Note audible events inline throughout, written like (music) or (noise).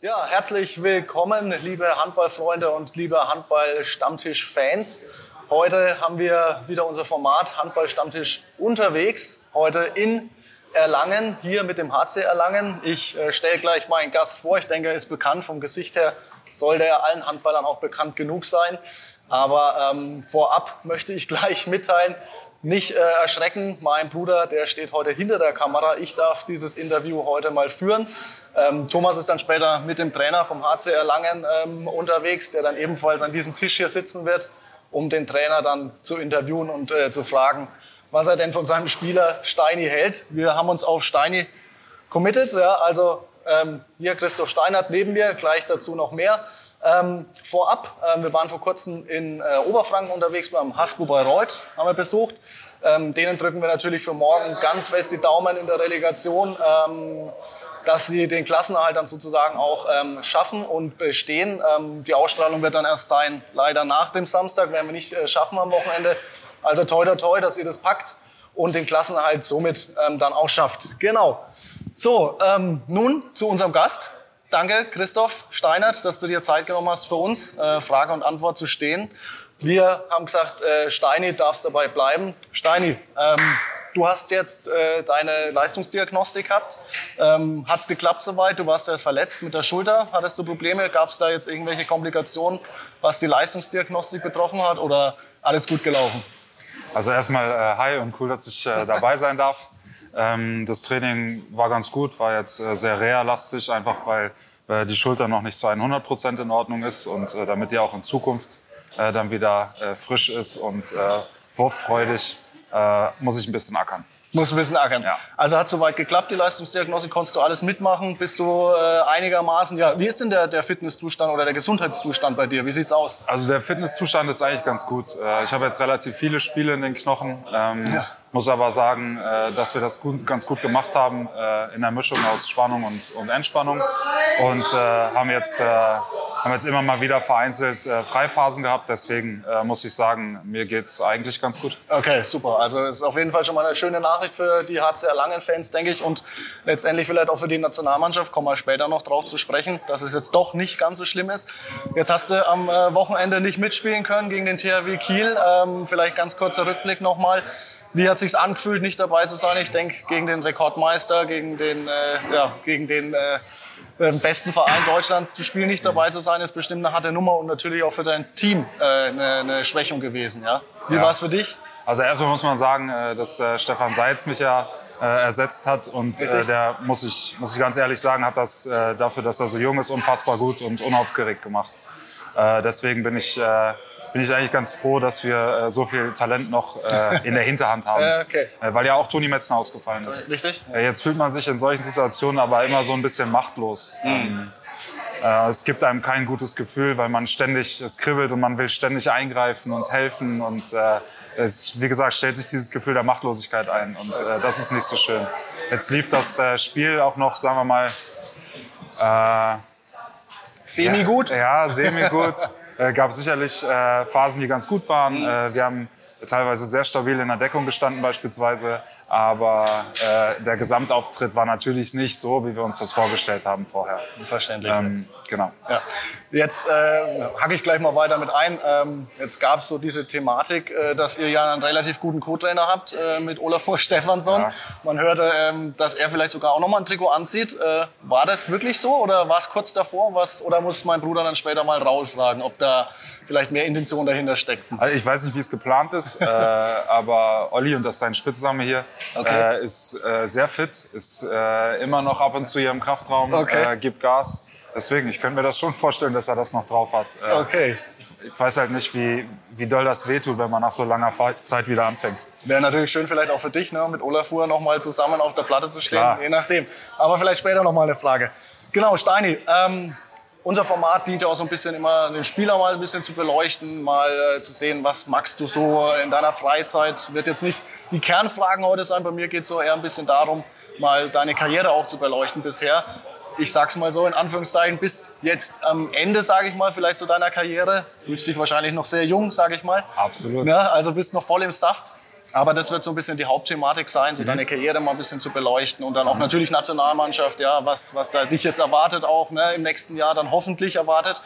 Ja, herzlich willkommen, liebe Handballfreunde und liebe Handball-Stammtisch-Fans. Heute haben wir wieder unser Format Handball-Stammtisch unterwegs. Heute in Erlangen, hier mit dem HC Erlangen. Ich äh, stelle gleich meinen Gast vor. Ich denke, er ist bekannt vom Gesicht her. Sollte er allen Handballern auch bekannt genug sein. Aber ähm, vorab möchte ich gleich mitteilen, nicht äh, erschrecken, mein Bruder, der steht heute hinter der Kamera. Ich darf dieses Interview heute mal führen. Ähm, Thomas ist dann später mit dem Trainer vom HCR Langen ähm, unterwegs, der dann ebenfalls an diesem Tisch hier sitzen wird, um den Trainer dann zu interviewen und äh, zu fragen, was er denn von seinem Spieler Steini hält. Wir haben uns auf Steini committed, ja, also ähm, hier Christoph Steinert neben mir, gleich dazu noch mehr. Ähm, vorab, äh, wir waren vor kurzem in äh, Oberfranken unterwegs beim Hasbro Bayreuth, haben wir besucht. Ähm, denen drücken wir natürlich für morgen ganz fest die Daumen in der Relegation, ähm, dass sie den Klassenerhalt dann sozusagen auch ähm, schaffen und bestehen. Ähm, die Ausstrahlung wird dann erst sein, leider nach dem Samstag, werden wir nicht äh, schaffen am Wochenende. Also toi toi toi, dass ihr das packt und den Klassenerhalt somit ähm, dann auch schafft. Genau. So, ähm, nun zu unserem Gast. Danke, Christoph Steinert, dass du dir Zeit genommen hast für uns, äh, Frage und Antwort zu stehen. Wir haben gesagt, äh, Steini, darfst dabei bleiben. Steini, ähm, du hast jetzt äh, deine Leistungsdiagnostik gehabt. Ähm, Hat es geklappt soweit? Du warst ja verletzt mit der Schulter. Hattest du Probleme? Gab es da jetzt irgendwelche Komplikationen, was die Leistungsdiagnostik betroffen hat? Oder alles gut gelaufen? Also erstmal äh, hi und cool, dass ich äh, dabei sein darf. Ähm, das Training war ganz gut, war jetzt äh, sehr reha-lastig, einfach weil äh, die Schulter noch nicht zu 100 Prozent in Ordnung ist und äh, damit die auch in Zukunft äh, dann wieder äh, frisch ist und äh, wurffreudig, muss ich ein bisschen ackern. Muss ein bisschen ackern. Ja. Also hat soweit geklappt, die Leistungsdiagnose, konntest du alles mitmachen, bist du äh, einigermaßen, ja, wie ist denn der, der Fitnesszustand oder der Gesundheitszustand bei dir? Wie sieht's aus? Also der Fitnesszustand ist eigentlich ganz gut. Äh, Ich habe jetzt relativ viele Spiele in den Knochen. Ähm, Muss aber sagen, äh, dass wir das gut, ganz gut gemacht haben äh, in der Mischung aus Spannung und, und Entspannung. Und äh, haben, jetzt, äh, haben jetzt immer mal wieder vereinzelt äh, Freiphasen gehabt. Deswegen äh, muss ich sagen, mir geht's eigentlich ganz gut. Okay, super. Also ist auf jeden Fall schon mal eine schöne Nachricht für die HCR Langen-Fans, denke ich. Und letztendlich vielleicht auch für die Nationalmannschaft, kommen wir später noch drauf zu sprechen, dass es jetzt doch nicht ganz so schlimm ist. Jetzt hast du am Wochenende nicht mitspielen können gegen den THW Kiel. Ähm, vielleicht ganz kurzer Rückblick nochmal. Wie hat sich's angefühlt, nicht dabei zu sein? Ich denke, gegen den Rekordmeister, gegen den, äh, ja, gegen den äh, äh, besten Verein Deutschlands zu spielen, nicht dabei zu sein, ist bestimmt eine harte Nummer und natürlich auch für dein Team äh, eine, eine Schwächung gewesen. Ja? Wie Ja. war's für dich? Also erstmal muss man sagen, äh, dass äh, Stefan Seitz mich ja ersetzt hat und der muss ich muss ich ganz ehrlich sagen, hat das dafür, dass er so jung ist, unfassbar gut und unaufgeregt gemacht. Deswegen bin ich bin ich eigentlich ganz froh, dass wir äh, so viel Talent noch äh, in der Hinterhand haben, Ja, (laughs) okay. äh, weil ja auch Toni Metzner ausgefallen ist. Richtig? Äh, Jetzt fühlt man sich in solchen Situationen aber immer so ein bisschen machtlos. Ähm, äh, es gibt einem kein gutes Gefühl, weil man ständig, es kribbelt und man will ständig eingreifen und helfen. Und äh, es, wie gesagt, stellt sich dieses Gefühl der Machtlosigkeit ein. Und äh, das ist nicht so schön. Jetzt lief das äh, Spiel auch noch, sagen wir mal, äh, Semi gut? ja, semi-gut. (laughs) äh, gab sicherlich äh, Phasen, die ganz gut waren. Äh, wir haben teilweise sehr stabil in der Deckung gestanden beispielsweise. Aber äh, der Gesamtauftritt war natürlich nicht so, wie wir uns das vorgestellt haben vorher. Verständlich. Ähm, genau. Ja. Jetzt äh, hacke ich gleich mal weiter mit ein. Ähm, jetzt gab es so diese Thematik, äh, dass ihr ja einen relativ guten Co-Trainer habt äh, mit Olafur Stefansson. Ja. Man hörte, ähm, dass er vielleicht sogar auch nochmal ein Trikot anzieht. Äh, war das wirklich so oder war es kurz davor? Was, oder muss mein Bruder dann später mal Raul fragen, ob da vielleicht mehr Intention dahinter steckt? Also ich weiß nicht, wie es geplant ist, äh, (laughs) aber Olli, und das ist sein Spitzname hier, Okay. äh, ist äh, sehr fit, ist äh, immer noch ab und zu hier im Kraftraum, Okay. äh, gibt Gas. Deswegen, ich könnte mir das schon vorstellen, dass er das noch drauf hat. Äh, Okay. Ich weiß halt nicht, wie, wie doll das wehtut, wenn man nach so langer Zeit wieder anfängt. Wäre natürlich schön vielleicht auch für dich, ne, mit Olafur noch mal zusammen auf der Platte zu stehen, Klar. je nachdem. Aber vielleicht später noch mal eine Frage. Genau, Steini, ähm, unser Format dient ja auch so ein bisschen immer, den Spieler mal ein bisschen zu beleuchten, mal äh, zu sehen, was magst du so in deiner Freizeit. Wird jetzt nicht die Kernfragen heute sein, bei mir geht es so eher ein bisschen darum, mal deine Karriere auch zu beleuchten bisher. Ich sag's mal so in Anführungszeichen, bist jetzt am Ende, sage ich mal, vielleicht zu deiner Karriere. Fühlst dich wahrscheinlich noch sehr jung, sage ich mal. Absolut. Ne? Also bist noch voll im Saft. Aber das wird so ein bisschen die Hauptthematik sein, so deine Karriere mal ein bisschen zu beleuchten und dann auch natürlich Nationalmannschaft, ja, was, was da dich jetzt erwartet auch ne, im nächsten Jahr dann hoffentlich erwartet.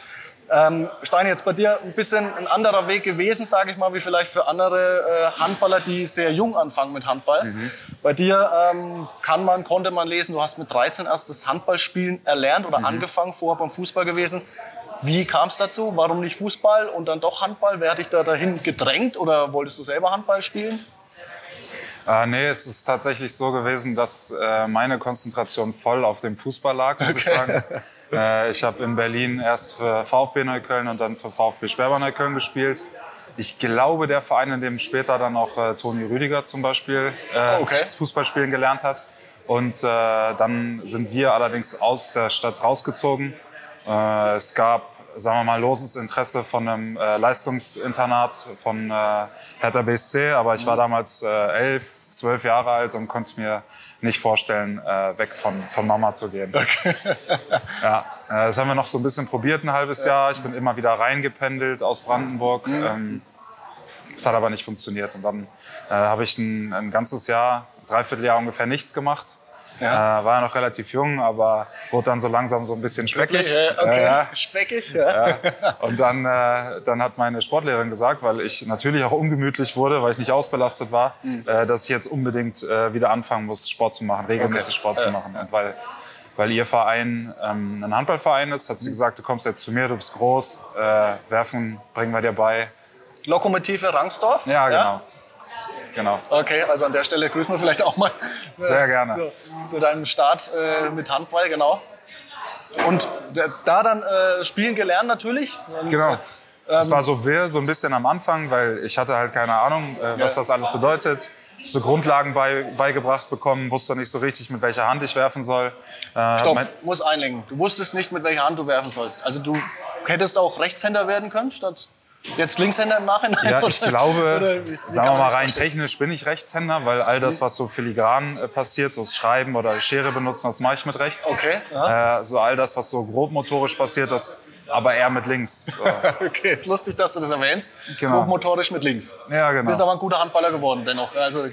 Ähm, Stein, jetzt bei dir ein bisschen ein anderer Weg gewesen, sage ich mal, wie vielleicht für andere äh, Handballer, die sehr jung anfangen mit Handball. Mhm. Bei dir ähm, kann man, konnte man lesen, du hast mit 13 erst das Handballspielen erlernt oder Mhm. angefangen, vorher beim Fußball gewesen. Wie kam es dazu? Warum nicht Fußball und dann doch Handball? Wer hat dich da dahin gedrängt oder wolltest du selber Handball spielen? Äh, nee, es ist tatsächlich so gewesen, dass äh, meine Konzentration voll auf dem Fußball lag, muss ich sagen. Äh, ich habe in Berlin erst für VfB Neukölln und dann für VfB Sperber Neukölln gespielt. Ich glaube, der Verein, in dem später dann auch äh, Toni Rüdiger zum Beispiel äh, Oh, okay. das Fußballspielen gelernt hat. Und äh, dann sind wir allerdings aus der Stadt rausgezogen. Äh, es gab, sagen wir mal, loses Interesse von einem äh, Leistungsinternat von äh, Hertha BSC, aber ich war damals äh, elf, zwölf Jahre alt und konnte mir nicht vorstellen, äh, weg von, von Mama zu gehen. (laughs) Ja, äh, das haben wir noch so ein bisschen probiert, ein halbes Jahr. Ich bin immer wieder reingependelt aus Brandenburg. Ähm, das hat aber nicht funktioniert. Und dann äh, habe ich ein, ein ganzes Jahr, dreiviertel Jahr ungefähr nichts gemacht. Ja. Äh, war ja noch relativ jung, aber wurde dann so langsam so ein bisschen speckig. Äh, okay, Ja, ja. speckig. Ja. Ja. Und dann, äh, dann hat meine Sportlehrerin gesagt, weil ich natürlich auch ungemütlich wurde, weil ich nicht ausbelastet war, Mhm. äh, dass ich jetzt unbedingt äh, wieder anfangen muss, Sport zu machen, regelmäßig Okay. Sport zu machen. Und weil, weil ihr Verein ähm, ein Handballverein ist, hat sie Mhm. gesagt, du kommst jetzt zu mir, du bist groß, äh, werfen bringen wir dir bei. Lokomotive Rangsdorf? Ja, genau. Genau. Okay, also an der Stelle grüßen wir vielleicht auch mal Sehr gerne. zu, zu deinem Start äh, mit Handball, genau. Und da- da dann äh, spielen gelernt natürlich. Und, Genau. Ähm, Es war so wirr, so ein bisschen am Anfang, weil ich hatte halt keine Ahnung, äh, was Ja. das alles bedeutet. So Grundlagen bei, beigebracht bekommen, wusste nicht so richtig, mit welcher Hand ich werfen soll. Äh, Stopp, muss einlenken. Du wusstest nicht, mit welcher Hand du werfen sollst. Also du hättest auch Rechtshänder werden können, statt jetzt Linkshänder im Nachhinein? Ja, ich Oder- glaube, oder wie- wie sagen wir mal rein technisch bin ich Rechtshänder, weil all das, was so filigran äh, passiert, so das Schreiben oder Schere benutzen, das mache ich mit rechts. Okay, Äh, so all das, was so grobmotorisch passiert, das aber eher mit links. So. (laughs) Okay, ist lustig, dass du das erwähnst. Genau. Hochmotorisch mit links. Ja, genau. Bist aber ein guter Handballer geworden dennoch. Also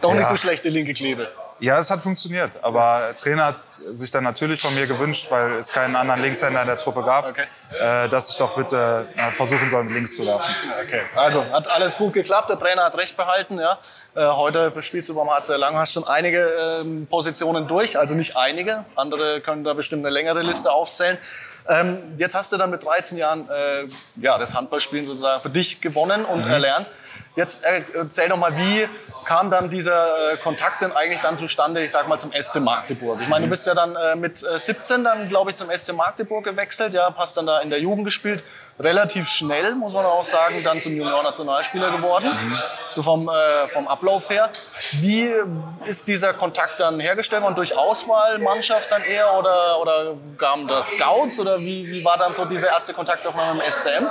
doch nicht Ja. so schlecht, die linke Klebe. Ja, es hat funktioniert. Aber der Trainer hat sich dann natürlich von mir gewünscht, weil es keinen anderen Linkshänder in der Truppe gab, Okay. äh, dass ich doch bitte äh, versuchen soll, mit links zu werfen. Okay. Also hat alles gut geklappt, der Trainer hat recht behalten. Ja. Äh, heute spielst du beim HC Lang, hast schon einige ähm, Positionen durch, also nicht einige. Andere können da bestimmt eine längere Liste aufzählen. Ähm, jetzt hast du dann mit 13 Jahren äh, ja, das Handballspielen sozusagen für dich gewonnen und erlernt. Jetzt äh, erzähl doch mal, wie kam dann dieser äh, Kontakt denn eigentlich dann zustande, ich sag mal zum SC Magdeburg? Ich meine, du bist ja dann äh, mit äh, 17 dann, glaube ich, zum SC Magdeburg gewechselt, ja, hast dann da in der Jugend gespielt. Relativ schnell, muss man auch sagen, dann zum Junior-Nationalspieler geworden, so vom, äh, vom Ablauf her. Wie ist dieser Kontakt dann hergestellt worden? Durch Auswahlmannschaft dann eher oder, oder kamen da Scouts oder wie, wie war dann so dieser erste Kontaktaufnahme im SCM?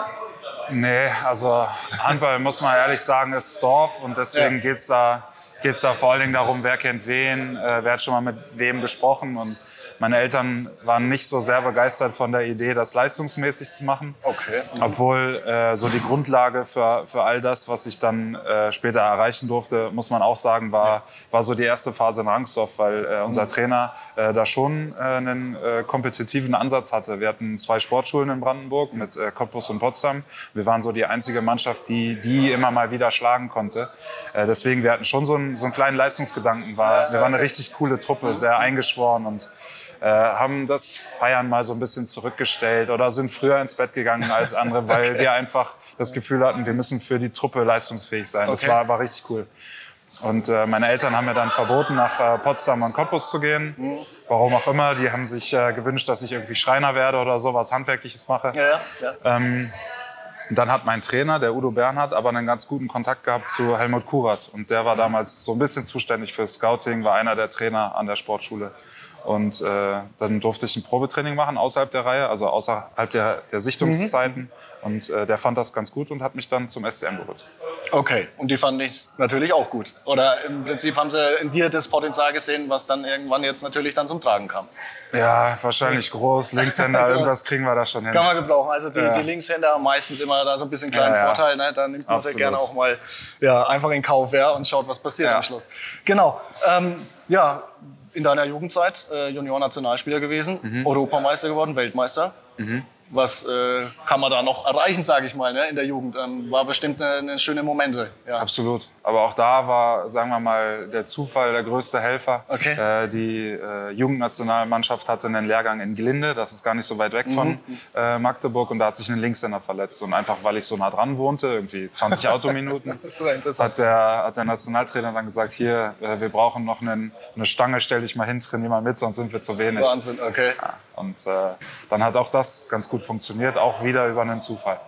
Nee, also Handball, muss man ehrlich sagen, ist Dorf und deswegen Ja. geht's da, geht's da vor allen Dingen darum, wer kennt wen, äh, wer hat schon mal mit wem gesprochen und meine Eltern waren nicht so sehr begeistert von der Idee, das leistungsmäßig zu machen. Okay. Obwohl äh, so die Grundlage für, für all das, was ich dann äh, später erreichen durfte, muss man auch sagen, war, war so die erste Phase in Rangsdorf, weil äh, unser Trainer äh, da schon äh, einen äh, kompetitiven Ansatz hatte. Wir hatten zwei Sportschulen in Brandenburg mit äh, Cottbus und Potsdam. Wir waren so die einzige Mannschaft, die die immer mal wieder schlagen konnte. Äh, deswegen, wir hatten schon so einen, so einen kleinen Leistungsgedanken. War, wir waren eine richtig coole Truppe, sehr eingeschworen und äh, haben das Feiern mal so ein bisschen zurückgestellt oder sind früher ins Bett gegangen als andere, (laughs) weil wir einfach das Gefühl hatten, wir müssen für die Truppe leistungsfähig sein. Das Okay. war, war richtig cool. Und äh, meine Eltern haben mir dann verboten, nach äh, Potsdam und Cottbus zu gehen. Warum auch immer. Die haben sich äh, gewünscht, dass ich irgendwie Schreiner werde oder so, was Handwerkliches mache. Ja, ja, ja. Ähm, dann hat mein Trainer, der Udo Bernhard, aber einen ganz guten Kontakt gehabt zu Helmut Kurat. Und der war damals so ein bisschen zuständig für Scouting, war einer der Trainer an der Sportschule. Und äh, dann durfte ich ein Probetraining machen außerhalb der Reihe, also außerhalb der, der Sichtungszeiten. Und äh, der fand das ganz gut und hat mich dann zum SCM geholt. Okay, und die fand ich natürlich auch gut. Oder im Prinzip haben sie in dir das Potenzial gesehen, was dann irgendwann jetzt natürlich dann zum Tragen kam. Ja, wahrscheinlich groß, Linkshänder, (laughs) irgendwas kriegen wir da schon hin. Kann man gebrauchen. Also die, ja. die Linkshänder haben meistens immer da so ein bisschen kleinen ja, ja. Vorteil. Ne? Da nimmt man sehr gerne auch mal ja, einfach in Kauf ja, und schaut, was passiert am Schluss. Genau. Ähm, ja, in deiner Jugendzeit äh, Junior-Nationalspieler gewesen, mhm. Europameister geworden, Weltmeister. Mhm was äh, kann man da noch erreichen, sage ich mal, ne, in der Jugend. Ähm, war bestimmt eine, eine schöne Momente. Ja. Absolut. Aber auch da war, sagen wir mal, der Zufall der größte Helfer. Okay. Äh, die äh, Jugendnationalmannschaft hatte einen Lehrgang in Glinde, das ist gar nicht so weit weg von mhm. äh, Magdeburg, und da hat sich ein Linkshänder verletzt. Und einfach, weil ich so nah dran wohnte, irgendwie 20 Autominuten, (laughs) hat der, hat der Nationaltrainer dann gesagt, hier, äh, wir brauchen noch einen, eine Stange, stell dich mal hin, trainier mal mit, sonst sind wir zu wenig. Wahnsinn, okay. Ja, und äh, dann hat auch das ganz gut funktioniert, auch wieder über einen Zufall.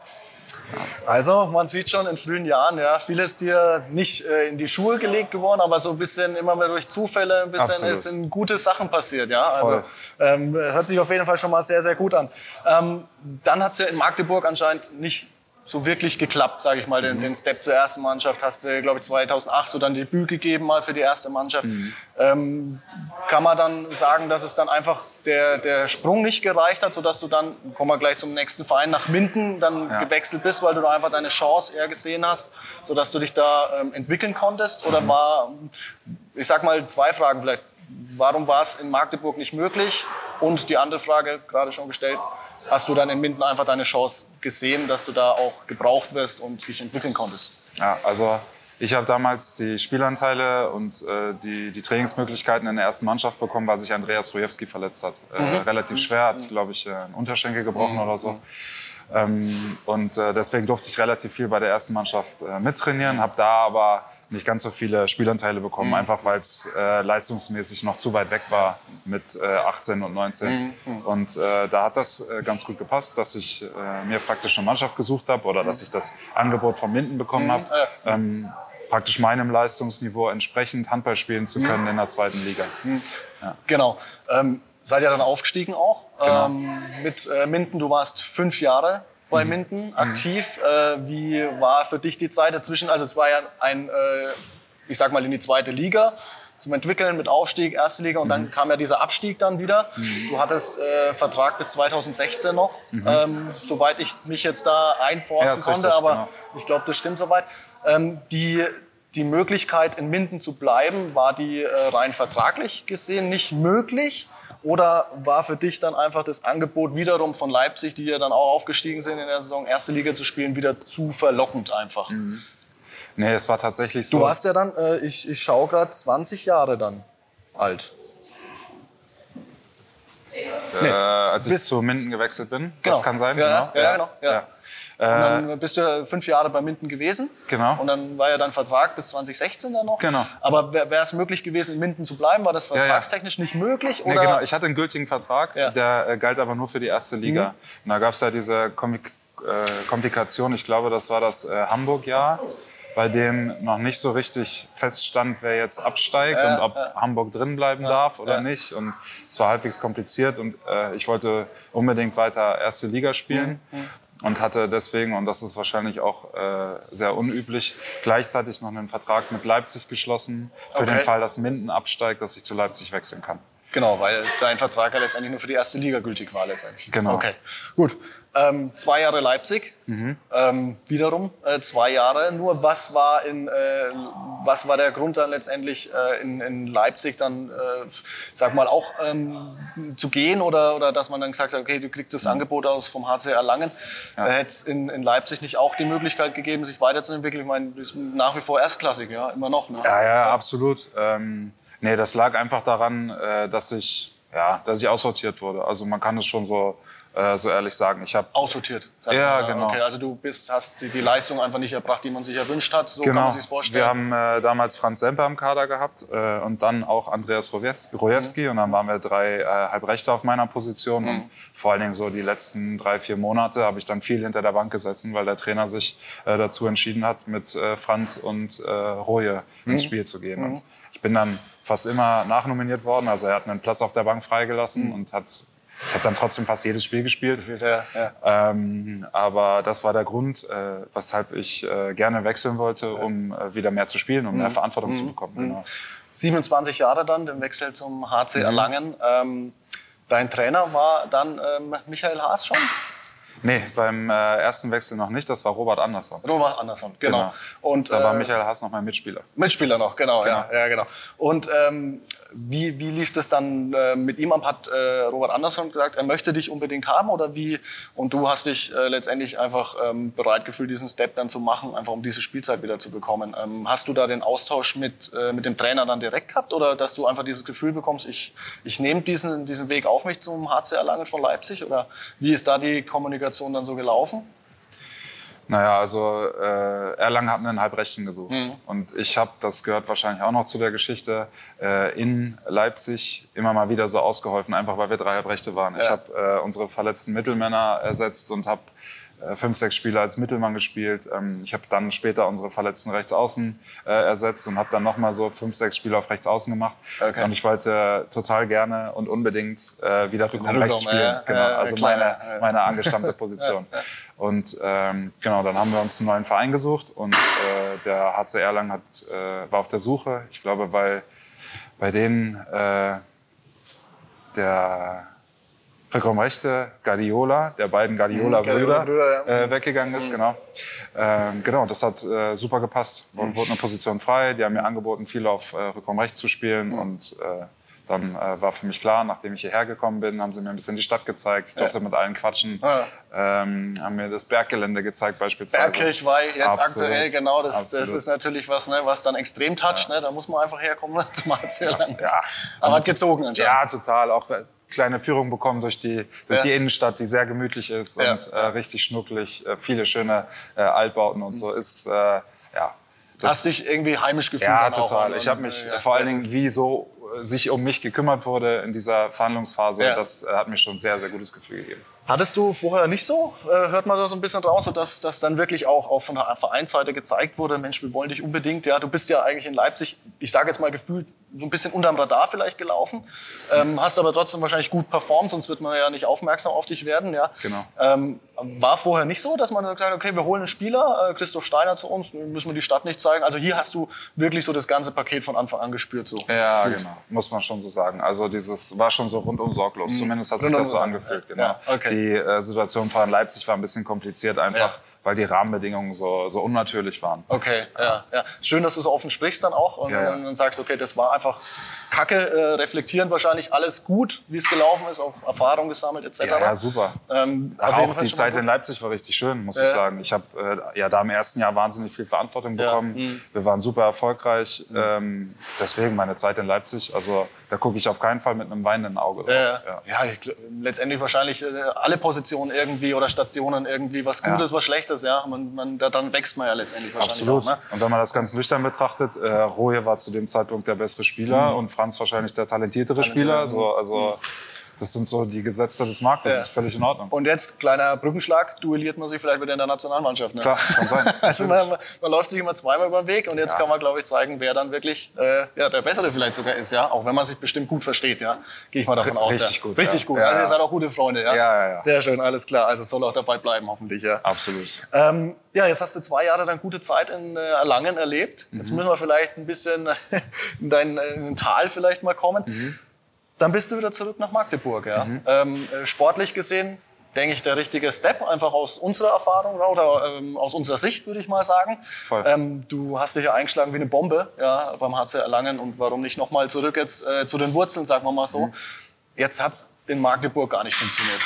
Also man sieht schon in frühen Jahren, ja, vieles dir nicht äh, in die Schuhe gelegt geworden, aber so ein bisschen immer mehr durch Zufälle ein bisschen Absolut. ist in gute Sachen passiert, ja. Also ähm, hört sich auf jeden Fall schon mal sehr sehr gut an. Ähm, dann hat es ja in Magdeburg anscheinend nicht so wirklich geklappt, sage ich mal, den, mhm. den, Step zur ersten Mannschaft. Hast du, glaube ich, 2008 so dann Debüt gegeben mal für die erste Mannschaft. Mhm. Ähm, kann man dann sagen, dass es dann einfach der, der Sprung nicht gereicht hat, sodass du dann, kommen wir gleich zum nächsten Verein, nach Minden dann ja. gewechselt bist, weil du da einfach deine Chance eher gesehen hast, sodass du dich da ähm, entwickeln konntest? Oder mhm. war, ich sag mal, zwei Fragen vielleicht. Warum war es in Magdeburg nicht möglich? Und die andere Frage, gerade schon gestellt, hast du dann in Minden einfach deine Chance gesehen, dass du da auch gebraucht wirst und dich entwickeln konntest? Ja, also ich habe damals die Spielanteile und äh, die, die Trainingsmöglichkeiten in der ersten Mannschaft bekommen, weil sich Andreas Rujewski verletzt hat. Äh, mhm. Relativ schwer, hat sich, glaube ich, äh, einen Unterschenkel gebrochen mhm. oder so. Mhm. Ähm, und äh, deswegen durfte ich relativ viel bei der ersten Mannschaft äh, mittrainieren, habe da aber nicht ganz so viele Spielanteile bekommen, mhm. einfach weil es äh, leistungsmäßig noch zu weit weg war mit äh, 18 und 19. Mhm. mhm. Und da hat das ganz gut gepasst, dass ich mir praktisch eine Mannschaft gesucht habe oder dass ich das Angebot von Minden bekommen mhm. habe. Ähm, praktisch meinem Leistungsniveau entsprechend Handball spielen zu können mhm. in der zweiten Liga. Mhm. Ja. Genau. Ähm, seid ihr dann aufgestiegen auch genau. ähm, mit äh, Minden. Du warst fünf Jahre bei mhm. Minden aktiv. Mhm. Äh, wie war für dich die Zeit dazwischen? Also es war ja ein, äh, ich sag mal, in die zweite Liga zum Entwickeln mit Aufstieg, erste Liga und mhm. dann kam ja dieser Abstieg dann wieder. Mhm. Du hattest äh, Vertrag bis 2016 noch, mhm. ähm, soweit ich mich jetzt da einforsten ja, konnte, richtig, aber genau. ich glaube, das stimmt soweit. Ähm, die die Möglichkeit in Minden zu bleiben, war die äh, rein vertraglich gesehen nicht möglich? Oder war für dich dann einfach das Angebot wiederum von Leipzig, die ja dann auch aufgestiegen sind in der Saison, erste Liga zu spielen, wieder zu verlockend einfach? Mhm. Nee, es war tatsächlich so. Du warst ja dann, äh, ich, ich schaue gerade, 20 Jahre dann alt. Äh, nee. als ich Bis zu Minden gewechselt bin. Genau. Das kann sein, ja, genau. Ja, ja, genau. Ja. Und dann äh, bist du fünf Jahre bei Minden gewesen. Genau. Und dann war ja dein Vertrag bis 2016 dann noch. Genau. Aber wäre es möglich gewesen, in Minden zu bleiben? War das vertragstechnisch ja, ja. nicht möglich? Oder? Nee, genau. Ich hatte einen gültigen Vertrag, ja. der äh, galt aber nur für die erste Liga. Mhm. Und da gab es ja diese Komik äh, Komplikation. Ich glaube, das war das äh, Hamburg-Jahr bei dem noch nicht so richtig feststand, wer jetzt absteigt ja, und ob ja. Hamburg drin bleiben ja, darf oder nicht. Und es war halbwegs kompliziert und äh, ich wollte unbedingt weiter erste Liga spielen. Mhm. Und hatte deswegen, und das ist wahrscheinlich auch äh, sehr unüblich, gleichzeitig noch einen Vertrag mit Leipzig geschlossen, für okay. den Fall, dass Minden absteigt, dass ich zu Leipzig wechseln kann. Genau, weil dein Vertrag ja letztendlich nur für die erste Liga gültig war letztendlich. Genau. Okay, gut. Ähm, zwei Jahre Leipzig, mhm. ähm, wiederum äh, zwei Jahre. Nur was war in, äh, was war der Grund dann letztendlich äh, in, in Leipzig dann, äh, sag mal auch ähm, zu gehen oder oder dass man dann gesagt hat, okay, du kriegst das. Angebot aus vom HC Erlangen. Ja. Äh, Hätte es in, in Leipzig nicht auch die Möglichkeit gegeben, sich weiterzuentwickeln? Ich meine, das ist nach wie vor erstklassig, ja, immer noch. Ne? Ja, ja, absolut. Ähm Nee, das lag einfach daran, äh, dass ich, ja, dass ich aussortiert wurde. Also man kann es schon so, äh, so ehrlich sagen. Ich habe aussortiert. Ja, mal. genau. Okay, also du bist, hast die, die, Leistung einfach nicht erbracht, die man sich erwünscht hat. So genau. kann man sich vorstellen. Wir haben äh, damals Franz Semper im Kader gehabt äh, und dann auch Andreas Rojewski mhm. und dann waren wir drei äh, Halbrechte auf meiner Position mhm. und vor allen Dingen so die letzten drei vier Monate habe ich dann viel hinter der Bank gesessen, weil der Trainer sich äh, dazu entschieden hat, mit äh, Franz und äh, Roje mhm. ins Spiel zu gehen. Und mhm. ich bin dann fast immer nachnominiert worden. Also er hat einen Platz auf der Bank freigelassen mhm. und hat ich habe dann trotzdem fast jedes Spiel gespielt. Ja, ja. Ähm, aber das war der Grund, äh, weshalb ich äh, gerne wechseln wollte, um äh, wieder mehr zu spielen und Mhm. mehr Verantwortung zu bekommen. Genau. 27 Jahre dann, den Wechsel zum Mhm. HC Erlangen. Ähm, dein Trainer war dann ähm, Michael Haas schon? Nee, beim äh, ersten Wechsel noch nicht. Das war Robert Andersson. Robert Andersson, genau. Genau. Und Da war äh, Michael Haas noch mein Mitspieler. Mitspieler noch, genau, Ja, ja, genau. Und ähm, wie, wie lief das dann äh, mit ihm ab? Hat äh, Robert Andersson gesagt, er möchte dich unbedingt haben oder wie? Und du hast dich äh, letztendlich einfach ähm, bereit gefühlt, diesen Step dann zu machen, einfach um diese Spielzeit wieder zu bekommen. Ähm, hast du da den Austausch mit, mit dem Trainer dann direkt gehabt oder dass du einfach dieses Gefühl bekommst, ich, ich nehme diesen, diesen Weg auf mich zum HC Erlangen von Leipzig? Oder wie ist da die Kommunikation dann so gelaufen? Naja, also äh, Erlangen hat einen Halbrechten gesucht. Mhm. Und ich habe, das gehört wahrscheinlich auch noch zu der Geschichte, äh, in Leipzig immer mal wieder so ausgeholfen, einfach weil wir drei Halbrechte waren. Ich Ja. habe äh, unsere verletzten Mittelmänner ersetzt und habe fünf, sechs Spiele als Mittelmann gespielt. Ähm, ich habe dann später unsere verletzten Rechtsaußen äh, ersetzt und habe dann nochmal so fünf, sechs Spiele auf Rechtsaußen gemacht. Okay. Und ich wollte total gerne und unbedingt äh, wieder Rückraum rechts spielen. ja, genau. ja, also klar, meine, meine angestammte Position. (laughs) Und ähm, genau, dann haben wir uns einen neuen Verein gesucht und äh, der HC Erlangen hat, äh, war auf der Suche. Ich glaube, weil bei denen äh, der Rückraumrechte Guardiola, der beiden Guardiola-Brüder, ja. äh, weggegangen ist, genau. Ähm, genau, das hat äh, super gepasst. Wurde wurde eine Position frei. Die haben mir angeboten, viel auf äh, Rückraum rechts zu spielen und äh, dann äh, war für mich klar, nachdem ich hierher gekommen bin, haben sie mir ein bisschen die Stadt gezeigt. Ich durfte mit allen quatschen. Ah. Ähm, haben mir das Berggelände gezeigt beispielsweise. Bergkirchweih jetzt Absolut, aktuell, genau, das, das ist natürlich was, ne, was dann extrem toucht. Ne? Da muss man einfach herkommen (laughs) zum HC. Ja. Aber hat gezogen anscheinend. Ja, total. Auch kleine Führung bekommen durch die, durch Ja. die Innenstadt, die sehr gemütlich ist Ja. und äh, richtig schnucklig. Äh, viele schöne äh, Altbauten und so. Ist, äh, ja. Das- Hast dich irgendwie heimisch gefühlt? ja, total. Ich habe mich ja, vor allen Dingen, wie so äh, sich um mich gekümmert wurde in dieser Verhandlungsphase, das äh, hat mir schon ein sehr, sehr gutes Gefühl gegeben. Hattest du vorher nicht so? Äh, hört man da so ein bisschen raus, so dass das dann wirklich auch, auch von der Vereinsseite gezeigt wurde, Mensch, wir wollen dich unbedingt. Ja, du bist ja eigentlich in Leipzig, ich sage jetzt mal gefühlt, so ein bisschen unterm Radar vielleicht gelaufen, ähm, hast aber trotzdem wahrscheinlich gut performt, sonst wird man ja nicht aufmerksam auf dich werden. Ja. Genau. Ähm, war vorher nicht so, dass man gesagt hat, okay, wir holen einen Spieler, äh, Christoph Steiner zu uns, müssen wir die Stadt nicht zeigen. Also hier hast du wirklich so das ganze Paket von Anfang an gespürt. So. Ja, Gefühlt. genau. Muss man schon so sagen. Also dieses war schon so rundum sorglos. Zumindest hat sich Rundum das so angefühlt. Genau. Ja, okay. Die äh, Situation vor in Leipzig war ein bisschen kompliziert, einfach Ja. Weil die Rahmenbedingungen so, so unnatürlich waren. Okay, ja, ja. Schön, dass du so offen sprichst dann auch und, Ja, ja. und dann sagst, okay, das war einfach Kacke, äh, reflektierend wahrscheinlich alles gut, wie es gelaufen ist, auch Erfahrung gesammelt etc. Ja, ja, super. Ähm, Ach, jeden auch die Zeit in Leipzig war richtig schön, muss Ja. ich sagen. Ich habe äh, ja da im ersten Jahr wahnsinnig viel Verantwortung bekommen. Mhm. Wir waren super erfolgreich. Ähm, deswegen meine Zeit in Leipzig. Also da gucke ich auf keinen Fall mit einem weinenden Auge drauf. Ja, ja. ja ich, letztendlich wahrscheinlich äh, alle Positionen irgendwie oder Stationen irgendwie was Gutes, was Schlechtes, ja. Man, man, da, dann wächst man ja letztendlich wahrscheinlich Absolut. auch. Ne? Und wenn man das ganz nüchtern betrachtet, äh, Roje war zu dem Zeitpunkt der bessere Spieler und Franz wahrscheinlich der talentiertere Spieler. So, also das sind so die Gesetze des Marktes. Ja. Das ist völlig in Ordnung. Und jetzt, kleiner Brückenschlag, duelliert man sich vielleicht wieder in der Nationalmannschaft. Ne? Klar, kann sein. (laughs) Also man, man, man läuft sich immer zweimal über den Weg und jetzt Ja. kann man, glaube ich, zeigen, wer dann wirklich äh, ja, der Bessere vielleicht sogar ist, ja. Auch wenn man sich bestimmt gut versteht, ja. Gehe ich mal davon aus. richtig ja. gut, Richtig gut. Ja, also ihr seid auch gute Freunde, ja. Ja, ja, ja. Sehr schön, alles klar. Also es soll auch dabei bleiben, hoffentlich, ja. Absolut. Ähm, ja, jetzt hast du zwei Jahre dann gute Zeit in äh, Erlangen erlebt. Jetzt Mhm. müssen wir vielleicht ein bisschen (laughs) in dein äh, in dein Tal vielleicht mal kommen. Mhm. Dann bist du wieder zurück nach Magdeburg. Ja? Ähm, äh, sportlich gesehen, denke ich, der richtige Step, einfach aus unserer Erfahrung oder ähm, aus unserer Sicht, würde ich mal sagen. Ähm, du hast dich ja eingeschlagen wie eine Bombe ja, beim HC Erlangen und warum nicht nochmal zurück jetzt äh, zu den Wurzeln, sagen wir mal so. Jetzt hat es in Magdeburg gar nicht funktioniert.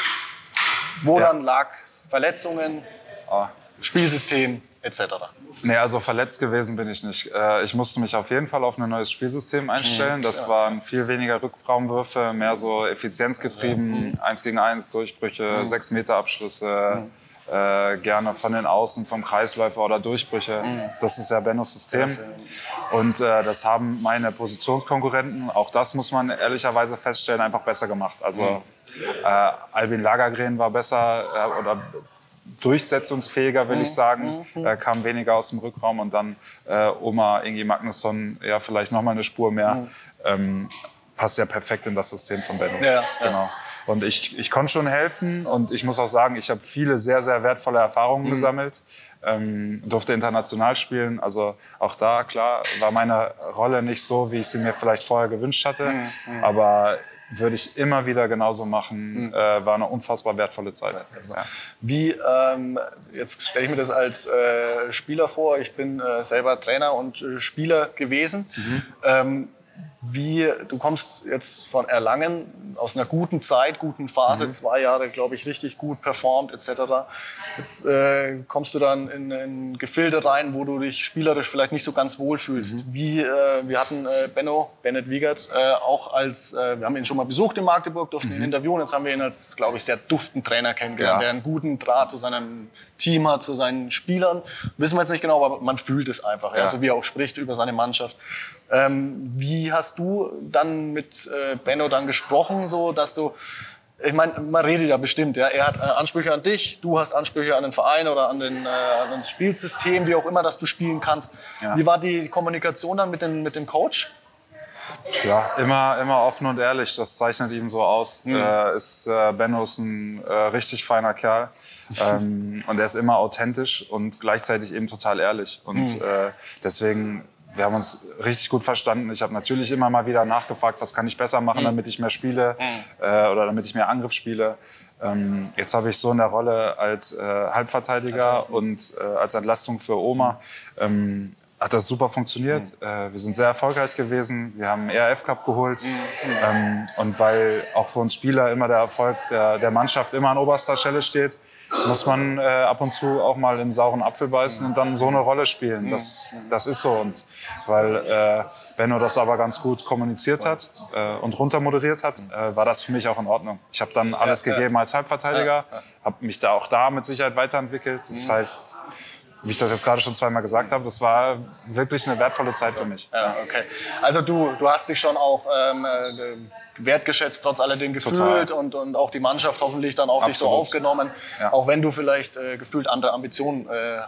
Woran lag Verletzungen, Ah. Spielsystem etc.? Nee, also verletzt gewesen bin ich nicht. Äh, Ich musste mich auf jeden Fall auf ein neues Spielsystem einstellen. Das waren viel weniger Rückraumwürfe, mehr so effizienzgetrieben, eins gegen eins, Durchbrüche, sechs Meter Abschlüsse, äh, gerne von den Außen, vom Kreisläufer oder Durchbrüche. Das ist ja Bennos System. Und äh, das haben meine Positionskonkurrenten, auch das muss man ehrlicherweise feststellen, einfach besser gemacht. Also äh, Albin Lagergren war besser äh, oder durchsetzungsfähiger, will ich sagen. Äh, kam weniger aus dem Rückraum und dann äh, Oma Ingi Magnusson, ja, vielleicht noch mal eine Spur mehr. Ähm, passt ja perfekt in das System von Benno. Ja, ja. Genau. Und ich, ich konnte schon helfen und ich muss auch sagen, ich habe viele sehr, sehr wertvolle Erfahrungen mhm. gesammelt. Ähm, durfte international spielen. Also auch da, klar, war meine Rolle nicht so, wie ich sie mir vielleicht vorher gewünscht hatte. Mhm. mhm. Aber würde ich immer wieder genauso machen. Mhm. Äh, war eine unfassbar wertvolle Zeit. Ja. Wie, ähm, jetzt stelle ich mir das als äh, Spieler vor, ich bin äh, selber Trainer und äh, Spieler gewesen. Mhm. Ähm, wie, du kommst jetzt von Erlangen aus einer guten Zeit, guten Phase, mhm. zwei Jahre, glaube ich, richtig gut performt etc. Jetzt äh, kommst du dann in, in Gefilde rein, wo du dich spielerisch vielleicht nicht so ganz wohl fühlst. Mhm. Wie, äh, wir hatten äh, Benno, Bennett Wiegert, äh, auch als, äh, wir haben ihn schon mal besucht in Magdeburg, durften mhm. ihn interviewen. Jetzt haben wir ihn als, glaube ich, sehr duftenden Trainer kennengelernt, ja. der einen guten Draht zu seinem Team hat, zu seinen Spielern. Wissen wir jetzt nicht genau, aber man fühlt es einfach, ja. so wie er auch spricht über seine Mannschaft. Ähm, wie hast du dann mit äh, Benno dann gesprochen, so dass du ich meine, man redet ja bestimmt. Ja. Er hat äh, Ansprüche an dich, du hast Ansprüche an den Verein oder an, den, äh, an das Spielsystem, wie auch immer, dass du spielen kannst. Ja. Wie war die Kommunikation dann mit, den, mit dem Coach? Ja, immer, immer offen und ehrlich. Das zeichnet ihn so aus. Mhm. Äh, ist, äh, Benno ist ein äh, richtig feiner Kerl. Ähm, und er ist immer authentisch und gleichzeitig eben total ehrlich. Und mhm. äh, deswegen wir haben uns richtig gut verstanden. Ich habe natürlich immer mal wieder nachgefragt, was kann ich besser machen, mhm. damit ich mehr spiele mhm. äh, oder damit ich mehr Angriff spiele. Ähm, jetzt habe ich so in der Rolle als äh, Halbverteidiger mhm. und äh, als Entlastung für Oma. Ähm, hat das super funktioniert. Mhm. Wir sind sehr erfolgreich gewesen. Wir haben einen ERF Cup geholt. Mhm. Ähm, und weil auch für uns Spieler immer der Erfolg der, der Mannschaft immer an oberster Stelle steht, muss man äh, ab und zu auch mal in sauren Apfel beißen und dann so eine Rolle spielen. Das, das ist so. Und weil äh, Benno das aber ganz gut kommuniziert hat äh, und runtermoderiert hat, äh, war das für mich auch in Ordnung. Ich habe dann alles ja, gegeben als Halbverteidiger, habe mich da auch da mit Sicherheit weiterentwickelt. Das mhm. heißt, wie ich das jetzt gerade schon zweimal gesagt habe, das war wirklich eine wertvolle Zeit für mich. Ja, okay. Also du, du hast dich schon auch ähm, äh, wertgeschätzt, trotz alledem gefühlt und, und auch die Mannschaft hoffentlich dann auch Absolut. dich so aufgenommen, ja. auch wenn du vielleicht äh, gefühlt andere Ambitionen äh,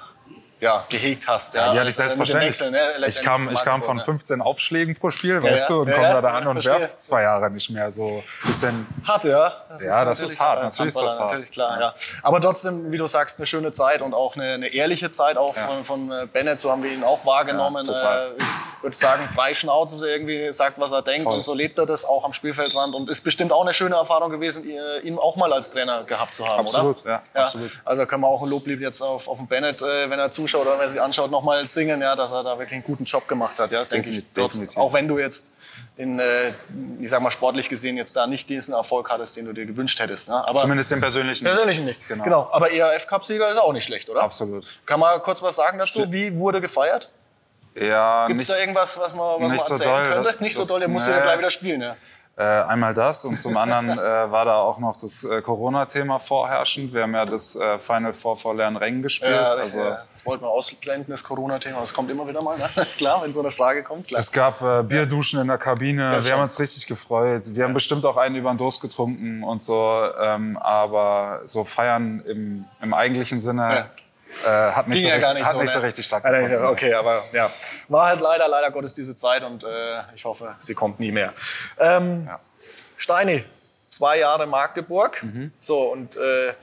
ja, gehegt hast. Ja, ja die hatte ich selbstverständlich. Wechsel, ne, ich kam, ich kam von 15 Aufschlägen pro Spiel, ja, weißt du, und ja, komme da an und werf zwei Jahre nicht mehr. So bisschen hart, ja. Das ja, ist das ist hart. Natürlich ist das hart. Natürlich, klar, ja. Aber trotzdem, wie du sagst, eine schöne Zeit und auch eine, eine ehrliche Zeit auch von, von äh, Bennett. So haben wir ihn auch wahrgenommen. Ja, äh, ich würde sagen, Freischnauze so irgendwie sagt, was er denkt Voll. und so lebt er das auch am Spielfeldrand und ist bestimmt auch eine schöne Erfahrung gewesen, ihn auch mal als Trainer gehabt zu haben, absolut, oder? Ja, ja, absolut. Also können wir auch ein Loblied jetzt auf, auf den Bennett, äh, wenn er zuschaut zuschaut oder wer sich anschaut, nochmal singen, ja, dass er da wirklich einen guten Job gemacht hat, ja, denke ich. Trotz, auch wenn du jetzt in, äh, ich sag mal, sportlich gesehen jetzt da nicht diesen Erfolg hattest, den du dir gewünscht hättest. Ne? Aber Zumindest den persönlichen nicht. Persönlichen nicht, genau. genau. Aber ERF-Cup-Sieger ist auch nicht schlecht, oder? Absolut. Kann man kurz was sagen dazu? St Wie wurde gefeiert? Ja, Gibt es da irgendwas, was man, was man erzählen so doll, könnte? Nicht das, so doll, der muss nee. ja gleich wieder spielen, ja. Äh, einmal das und zum anderen äh, war da auch noch das äh, Corona-Thema vorherrschend. Wir haben ja das äh, Final Four vor leeren Rängen gespielt. Ja, also, ja. Das wollten wir ausblenden, das Corona-Thema. Das kommt immer wieder mal, ne? ist klar, wenn so eine Frage kommt. Klar. Es gab äh, Bierduschen in der Kabine. Das wir schon. haben uns richtig gefreut. Wir ja. haben bestimmt auch einen über den Durst getrunken und so. Ähm, aber so feiern im, im eigentlichen Sinne äh, hat nicht, so, ja richtig, nicht, hat so, nicht so ne? richtig stark ja, Okay, aber ja, war halt leider, leider Gottes diese Zeit und äh, ich hoffe, sie kommt nie mehr. Ähm, ja. Steini, zwei Jahre Magdeburg. Mhm. So, und äh,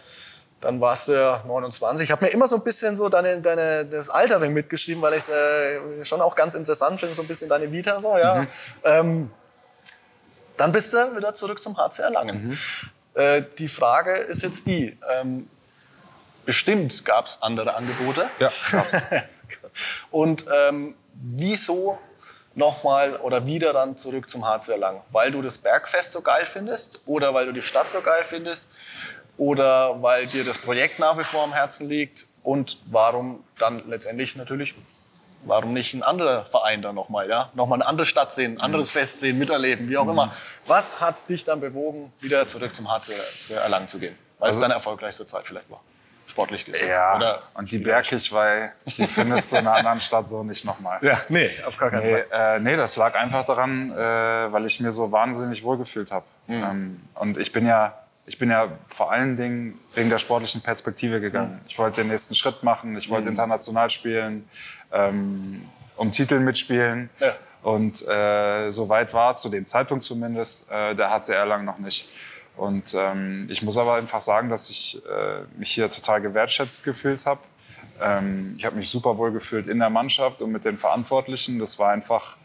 dann warst du ja 29. Ich habe mir immer so ein bisschen so deine, deine, das Alter mitgeschrieben, weil ich es äh, schon auch ganz interessant finde, so ein bisschen deine Vita. So, ja. Mhm. Ähm, dann bist du wieder zurück zum HC Erlangen. Mhm. Äh, die Frage ist jetzt die, ähm, Bestimmt gab es andere Angebote. Ja, (laughs) Und ähm, wieso nochmal oder wieder dann zurück zum HC Erlangen? Weil du das Bergfest so geil findest oder weil du die Stadt so geil findest oder weil dir das Projekt nach wie vor am Herzen liegt und warum dann letztendlich natürlich warum nicht ein anderer Verein dann nochmal, ja? Nochmal eine andere Stadt sehen, ein anderes mhm. Fest sehen, miterleben, wie auch mhm. immer. Was hat dich dann bewogen, wieder zurück zum HC Erlangen zu gehen? Weil also, es deine erfolgreichste Zeit vielleicht war sportlich gesehen. Ja, Oder und die Bergkirchweih, die findest du in einer anderen Stadt so nicht nochmal. Ja, nee, auf gar keinen nee, Fall. Äh, nee, das lag einfach daran, äh, weil ich mir so wahnsinnig wohlgefühlt habe. Mhm. Ähm, und ich bin ja ich bin ja vor allen Dingen wegen der sportlichen Perspektive gegangen. Mhm. Ich wollte den nächsten Schritt machen, ich wollte mhm. international spielen, ähm, um Titel mitspielen. Ja. Und äh, so weit war zu dem Zeitpunkt zumindest äh, der HCR lang noch nicht. Und ähm, ich muss aber einfach sagen, dass ich äh, mich hier total gewertschätzt gefühlt habe. Ähm, ich habe mich super wohl gefühlt in der Mannschaft und mit den Verantwortlichen. Das war einfach,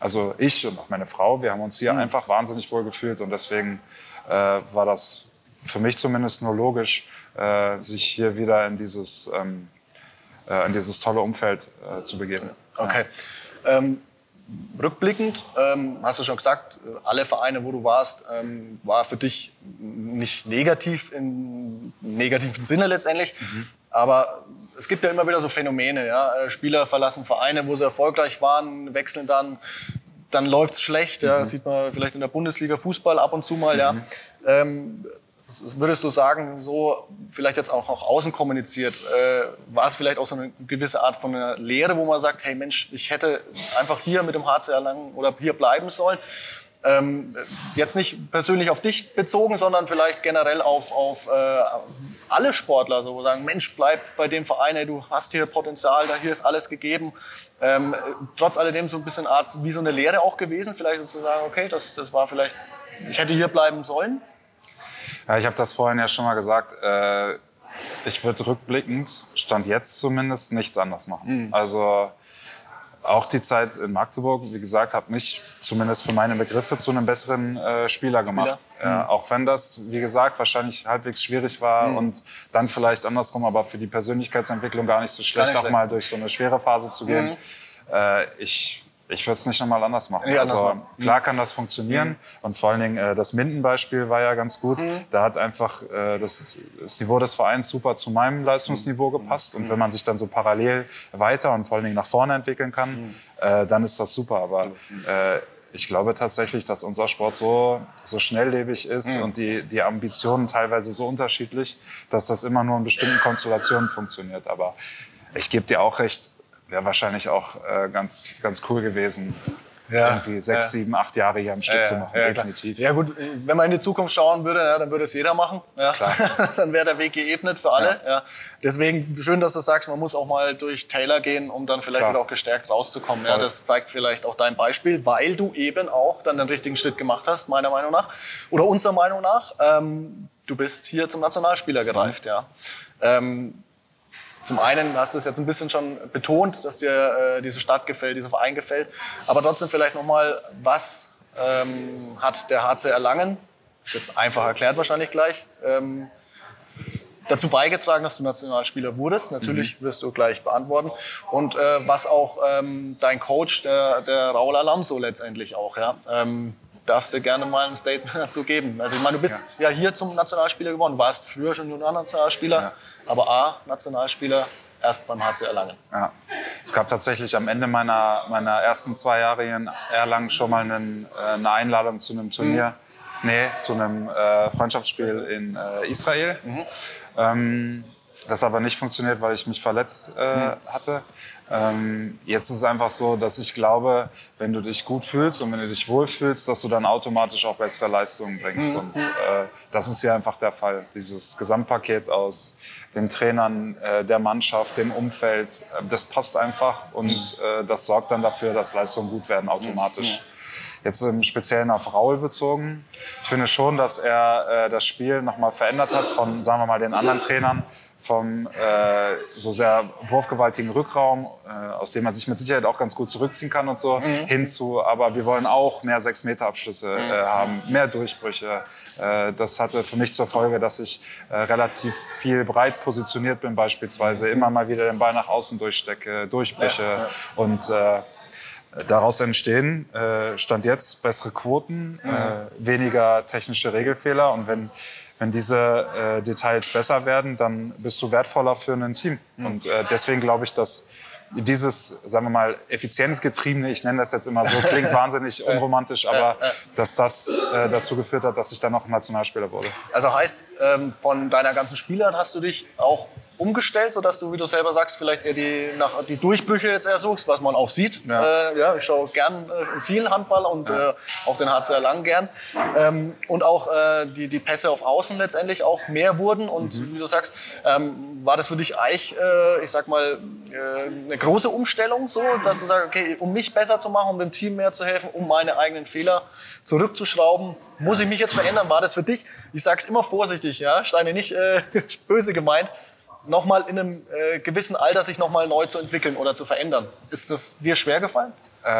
also ich und auch meine Frau, wir haben uns hier mhm. einfach wahnsinnig wohl gefühlt und deswegen äh, war das für mich zumindest nur logisch, äh, sich hier wieder in dieses, ähm, äh, in dieses tolle Umfeld äh, zu begeben. Okay. Ja. Rückblickend, ähm, hast du schon gesagt, alle Vereine, wo du warst, ähm, war für dich nicht negativ im negativen Sinne letztendlich. Mhm. Aber es gibt ja immer wieder so Phänomene. Ja? Äh, Spieler verlassen Vereine, wo sie erfolgreich waren, wechseln dann. Dann läuft's schlecht, ja, mhm. sieht man vielleicht in der Bundesliga Fußball ab und zu mal. Mhm. Ja. Ähm, würdest du sagen, so vielleicht jetzt auch nach außen kommuniziert, äh, war es vielleicht auch so eine gewisse Art von einer Lehre, wo man sagt, hey Mensch, ich hätte einfach hier mit dem HC Erlangen oder hier bleiben sollen? Ähm, jetzt nicht persönlich auf dich bezogen, sondern vielleicht generell auf, auf äh, alle Sportler, so sagen, Mensch, bleib bei dem Verein, ey, du hast hier Potenzial, da hier ist alles gegeben. Ähm, trotz alledem so ein bisschen Art wie so eine Lehre auch gewesen, vielleicht zu sagen, okay, das, das war vielleicht, ich hätte hier bleiben sollen. Ja, ich habe das vorhin ja schon mal gesagt. Äh, ich würde rückblickend, Stand jetzt zumindest, nichts anders machen. Mhm. Also auch die Zeit in Magdeburg, wie gesagt, hat mich zumindest für meine Begriffe zu einem besseren äh, Spieler gemacht. Spieler? Mhm. Auch wenn das, wie gesagt, wahrscheinlich halbwegs schwierig war mhm. und dann vielleicht andersrum, aber für die Persönlichkeitsentwicklung gar nicht so schlecht, auch mal durch so eine schwere Phase zu gehen. Mhm. Äh, ich ich würde es nicht nochmal anders machen. Ja, also klar kann das funktionieren mhm. und vor allen Dingen äh, das Minden-Beispiel war ja ganz gut. Mhm. Da hat einfach äh, das, das, Niveau des Vereins super zu meinem Leistungsniveau mhm. gepasst und wenn man sich dann so parallel weiter und vor allen Dingen nach vorne entwickeln kann, mhm. äh, dann ist das super. Aber äh, ich glaube tatsächlich, dass unser Sport so, so schnelllebig ist mhm. und die, die Ambitionen teilweise so unterschiedlich, dass das immer nur in bestimmten Konstellationen funktioniert. Aber ich gebe dir auch recht, wäre wahrscheinlich auch äh, ganz, ganz cool gewesen. Ja, irgendwie sechs, ja. sieben, acht Jahre hier am Stück ja, zu machen, definitiv. Ja gut, wenn man in die Zukunft schauen würde, dann würde es jeder machen. (laughs) dann wäre der Weg geebnet für alle. Ja. Deswegen schön, dass du sagst, man muss auch mal durch Taylor gehen, um dann vielleicht Klar. wieder auch gestärkt rauszukommen. Ja, das zeigt vielleicht auch dein Beispiel, weil du eben auch dann den richtigen Schritt gemacht hast, meiner Meinung nach. Oder unserer Meinung nach. Ähm, du bist hier zum Nationalspieler gereift. Ja. Ähm, zum einen hast du es jetzt ein bisschen schon betont, dass dir äh, diese Stadt gefällt, dieser Verein gefällt. Aber trotzdem vielleicht nochmal, was ähm, hat der HC Erlangen, ist jetzt einfach erklärt wahrscheinlich gleich, ähm, dazu beigetragen, dass du Nationalspieler wurdest. Natürlich mhm. wirst du gleich beantworten. Und äh, was auch ähm, dein Coach, der, der Raul Alamso letztendlich auch, ja, ähm, darfst du gerne mal ein Statement dazu geben. Also ich meine, du bist ja, ja hier zum Nationalspieler geworden, warst früher schon Junior-Nationalspieler, ja. aber A, Nationalspieler erst beim HC Erlangen. Ja. Es gab tatsächlich am Ende meiner, meiner ersten zwei Jahre hier in Erlangen schon mal einen, äh, eine Einladung zu einem Turnier. Mhm. Nee, zu einem äh, Freundschaftsspiel in äh, Israel. Mhm. Ähm, das aber nicht funktioniert, weil ich mich verletzt äh, mhm. hatte. Ähm, jetzt ist es einfach so, dass ich glaube, wenn du dich gut fühlst und wenn du dich wohlfühlst, dass du dann automatisch auch bessere Leistungen bringst. Mhm. Und äh, das ist ja einfach der Fall. Dieses Gesamtpaket aus den Trainern, äh, der Mannschaft, dem Umfeld, äh, das passt einfach und äh, das sorgt dann dafür, dass Leistungen gut werden automatisch. Mhm. Jetzt im Speziellen auf Raul bezogen. Ich finde schon, dass er äh, das Spiel nochmal verändert hat von, sagen wir mal, den anderen Trainern vom äh, so sehr wurfgewaltigen Rückraum, äh, aus dem man sich mit Sicherheit auch ganz gut zurückziehen kann und so, mhm. hinzu, aber wir wollen auch mehr Sechs-Meter-Abschlüsse äh, mhm. haben, mehr Durchbrüche. Äh, das hatte für mich zur Folge, dass ich äh, relativ viel breit positioniert bin, beispielsweise immer mal wieder den Ball nach außen durchstecke, Durchbrüche ja, ja. und äh, Daraus entstehen, äh, stand jetzt, bessere Quoten, mhm. äh, weniger technische Regelfehler. Und wenn wenn diese äh, Details besser werden, dann bist du wertvoller für ein Team. Mhm. Und deswegen glaube ich, dass dieses, sagen wir mal, effizienzgetriebene, ich nenne das jetzt immer so, klingt (laughs) wahnsinnig unromantisch, aber dass das äh, dazu geführt hat, dass ich dann noch Nationalspieler wurde. Also heißt, ähm, von deiner ganzen Spielern hast du dich auch umgestellt, sodass du, wie du selber sagst, vielleicht eher die, nach, die Durchbrüche jetzt eher suchst, was man auch sieht. Ja, äh, ja ich schaue gern äh, viel Handball und ja. äh, auch den HCR Lang gern. Ähm, und auch äh, die, die Pässe auf Außen letztendlich auch mehr wurden. Und mhm. wie du sagst, ähm, war das für dich eigentlich, äh, ich sag mal, äh, eine große Umstellung, so, dass du sagst, okay, um mich besser zu machen, um dem Team mehr zu helfen, um meine eigenen Fehler zurückzuschrauben, muss ich mich jetzt verändern? War das für dich? Ich sag's immer vorsichtig, ja, Steine nicht (laughs) böse gemeint nochmal in einem äh, gewissen Alter sich nochmal neu zu entwickeln oder zu verändern. Ist das dir schwer gefallen? Äh,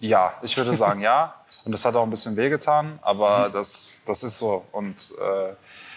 ja, ich würde sagen ja. Und das hat auch ein bisschen wehgetan, aber das, das ist so. Und äh,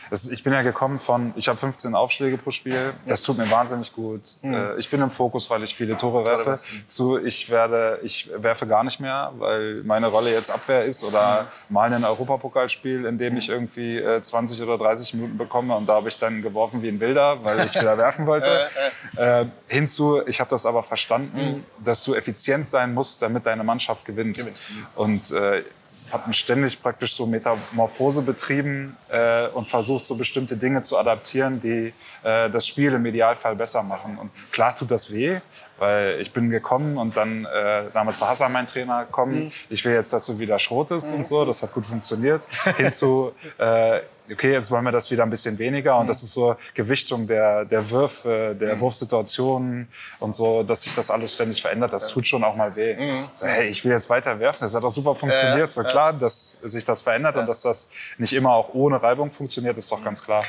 das, ich bin ja gekommen von, ich habe 15 Aufschläge pro Spiel. Das tut mir wahnsinnig gut. Mhm. Ich bin im Fokus, weil ich viele Tore werfe. Zu, ich werde, ich werfe gar nicht mehr, weil meine Rolle jetzt Abwehr ist oder mhm. mal ein Europapokalspiel, in dem ich irgendwie 20 oder 30 Minuten bekomme und da habe ich dann geworfen wie ein Wilder, weil ich (laughs) wieder werfen wollte. äh, hinzu, ich habe das aber verstanden, mhm. dass du effizient sein musst, damit deine Mannschaft gewinnt. gewinnt. Und äh, habe ständig praktisch so Metamorphose betrieben äh, und versucht, so bestimmte Dinge zu adaptieren, die äh, das Spiel im Idealfall besser machen. Und klar tut das weh, weil ich bin gekommen und dann, äh, damals war Hassan mein Trainer, komm, mhm. ich will jetzt, dass du wieder schrotest mhm. und so. Das hat gut funktioniert. Hinzu, (laughs) äh, okay, jetzt wollen wir das wieder ein bisschen weniger. Und das ist so Gewichtung der, der Würfe, der mhm. Wurfsituationen und so, dass sich das alles ständig verändert. Das tut schon auch mal weh. Mhm. So, hey, ich will jetzt weiter werfen. Das hat doch super funktioniert. So klar, dass sich das verändert und dass das nicht immer auch ohne Reibung funktioniert, ist doch ganz klar.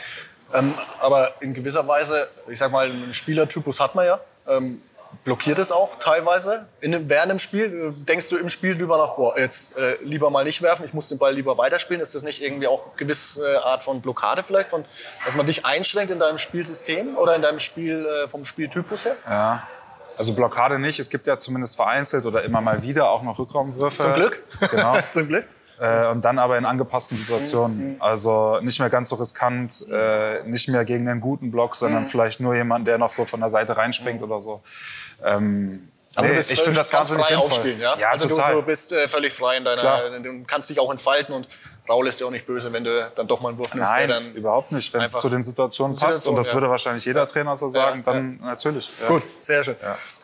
Ähm, aber in gewisser Weise, ich sag mal, einen Spielertypus hat man ja. Ähm, blockiert es auch teilweise in, während dem Spiel? Denkst du im Spiel drüber nach, boah, jetzt äh, lieber mal nicht werfen, ich muss den Ball lieber weiterspielen? Ist das nicht irgendwie auch eine gewisse Art von Blockade vielleicht, von, dass man dich einschränkt in deinem Spielsystem oder in deinem Spiel äh, vom Spieltypus her? Ja. Also Blockade nicht. Es gibt ja zumindest vereinzelt oder immer mal wieder auch noch Rückraumwürfe. Zum Glück. Genau. (laughs) Zum Glück. Äh, und dann aber in angepassten Situationen. Mhm. Also nicht mehr ganz so riskant, äh, nicht mehr gegen einen guten Block, sondern mhm. vielleicht nur jemand, der noch so von der Seite reinspringt mhm. oder so. Ähm, aber nee, ich finde das ganz frei aufspielen, ja? ja also total. Du, du bist äh, völlig frei in deiner, Klar. du kannst dich auch entfalten und Raul ist ja auch nicht böse, wenn du dann doch mal einen Wurf nimmst. Nein, dann überhaupt nicht. Wenn es zu den Situationen passt Situation, und das ja. würde wahrscheinlich jeder Trainer so sagen, ja, dann natürlich. Gut, sehr schön.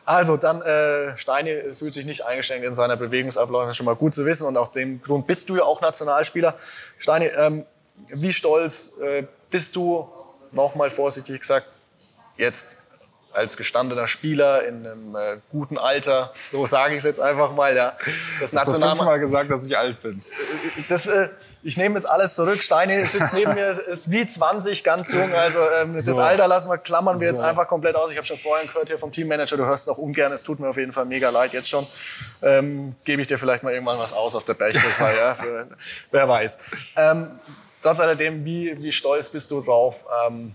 Also dann äh, Steini fühlt sich nicht eingeschränkt in seiner Bewegungsabläufe, das ist schon mal gut zu wissen und auch dem Grund bist du ja auch Nationalspieler. Steini, ähm, wie stolz äh, bist du, nochmal vorsichtig gesagt, jetzt als gestandener Spieler in einem äh, guten Alter, so sage ich es jetzt einfach mal, ja. Das National fünfmal gesagt, dass ich alt bin. Das, äh, ich nehme jetzt alles zurück. Steine sitzt neben mir, (laughs) ist wie 20, ganz jung. Also ähm, so. das Alter lassen wir, klammern wir so. jetzt einfach komplett aus. Ich habe schon vorhin gehört hier vom Teammanager, du hörst es auch ungern. Es tut mir auf jeden Fall mega leid jetzt schon. Ähm, Gebe ich dir vielleicht mal irgendwann was aus auf der Berchtesgaden, ja, für, wer weiß. Ähm, trotz alledem, wie, wie stolz bist du drauf? Ähm,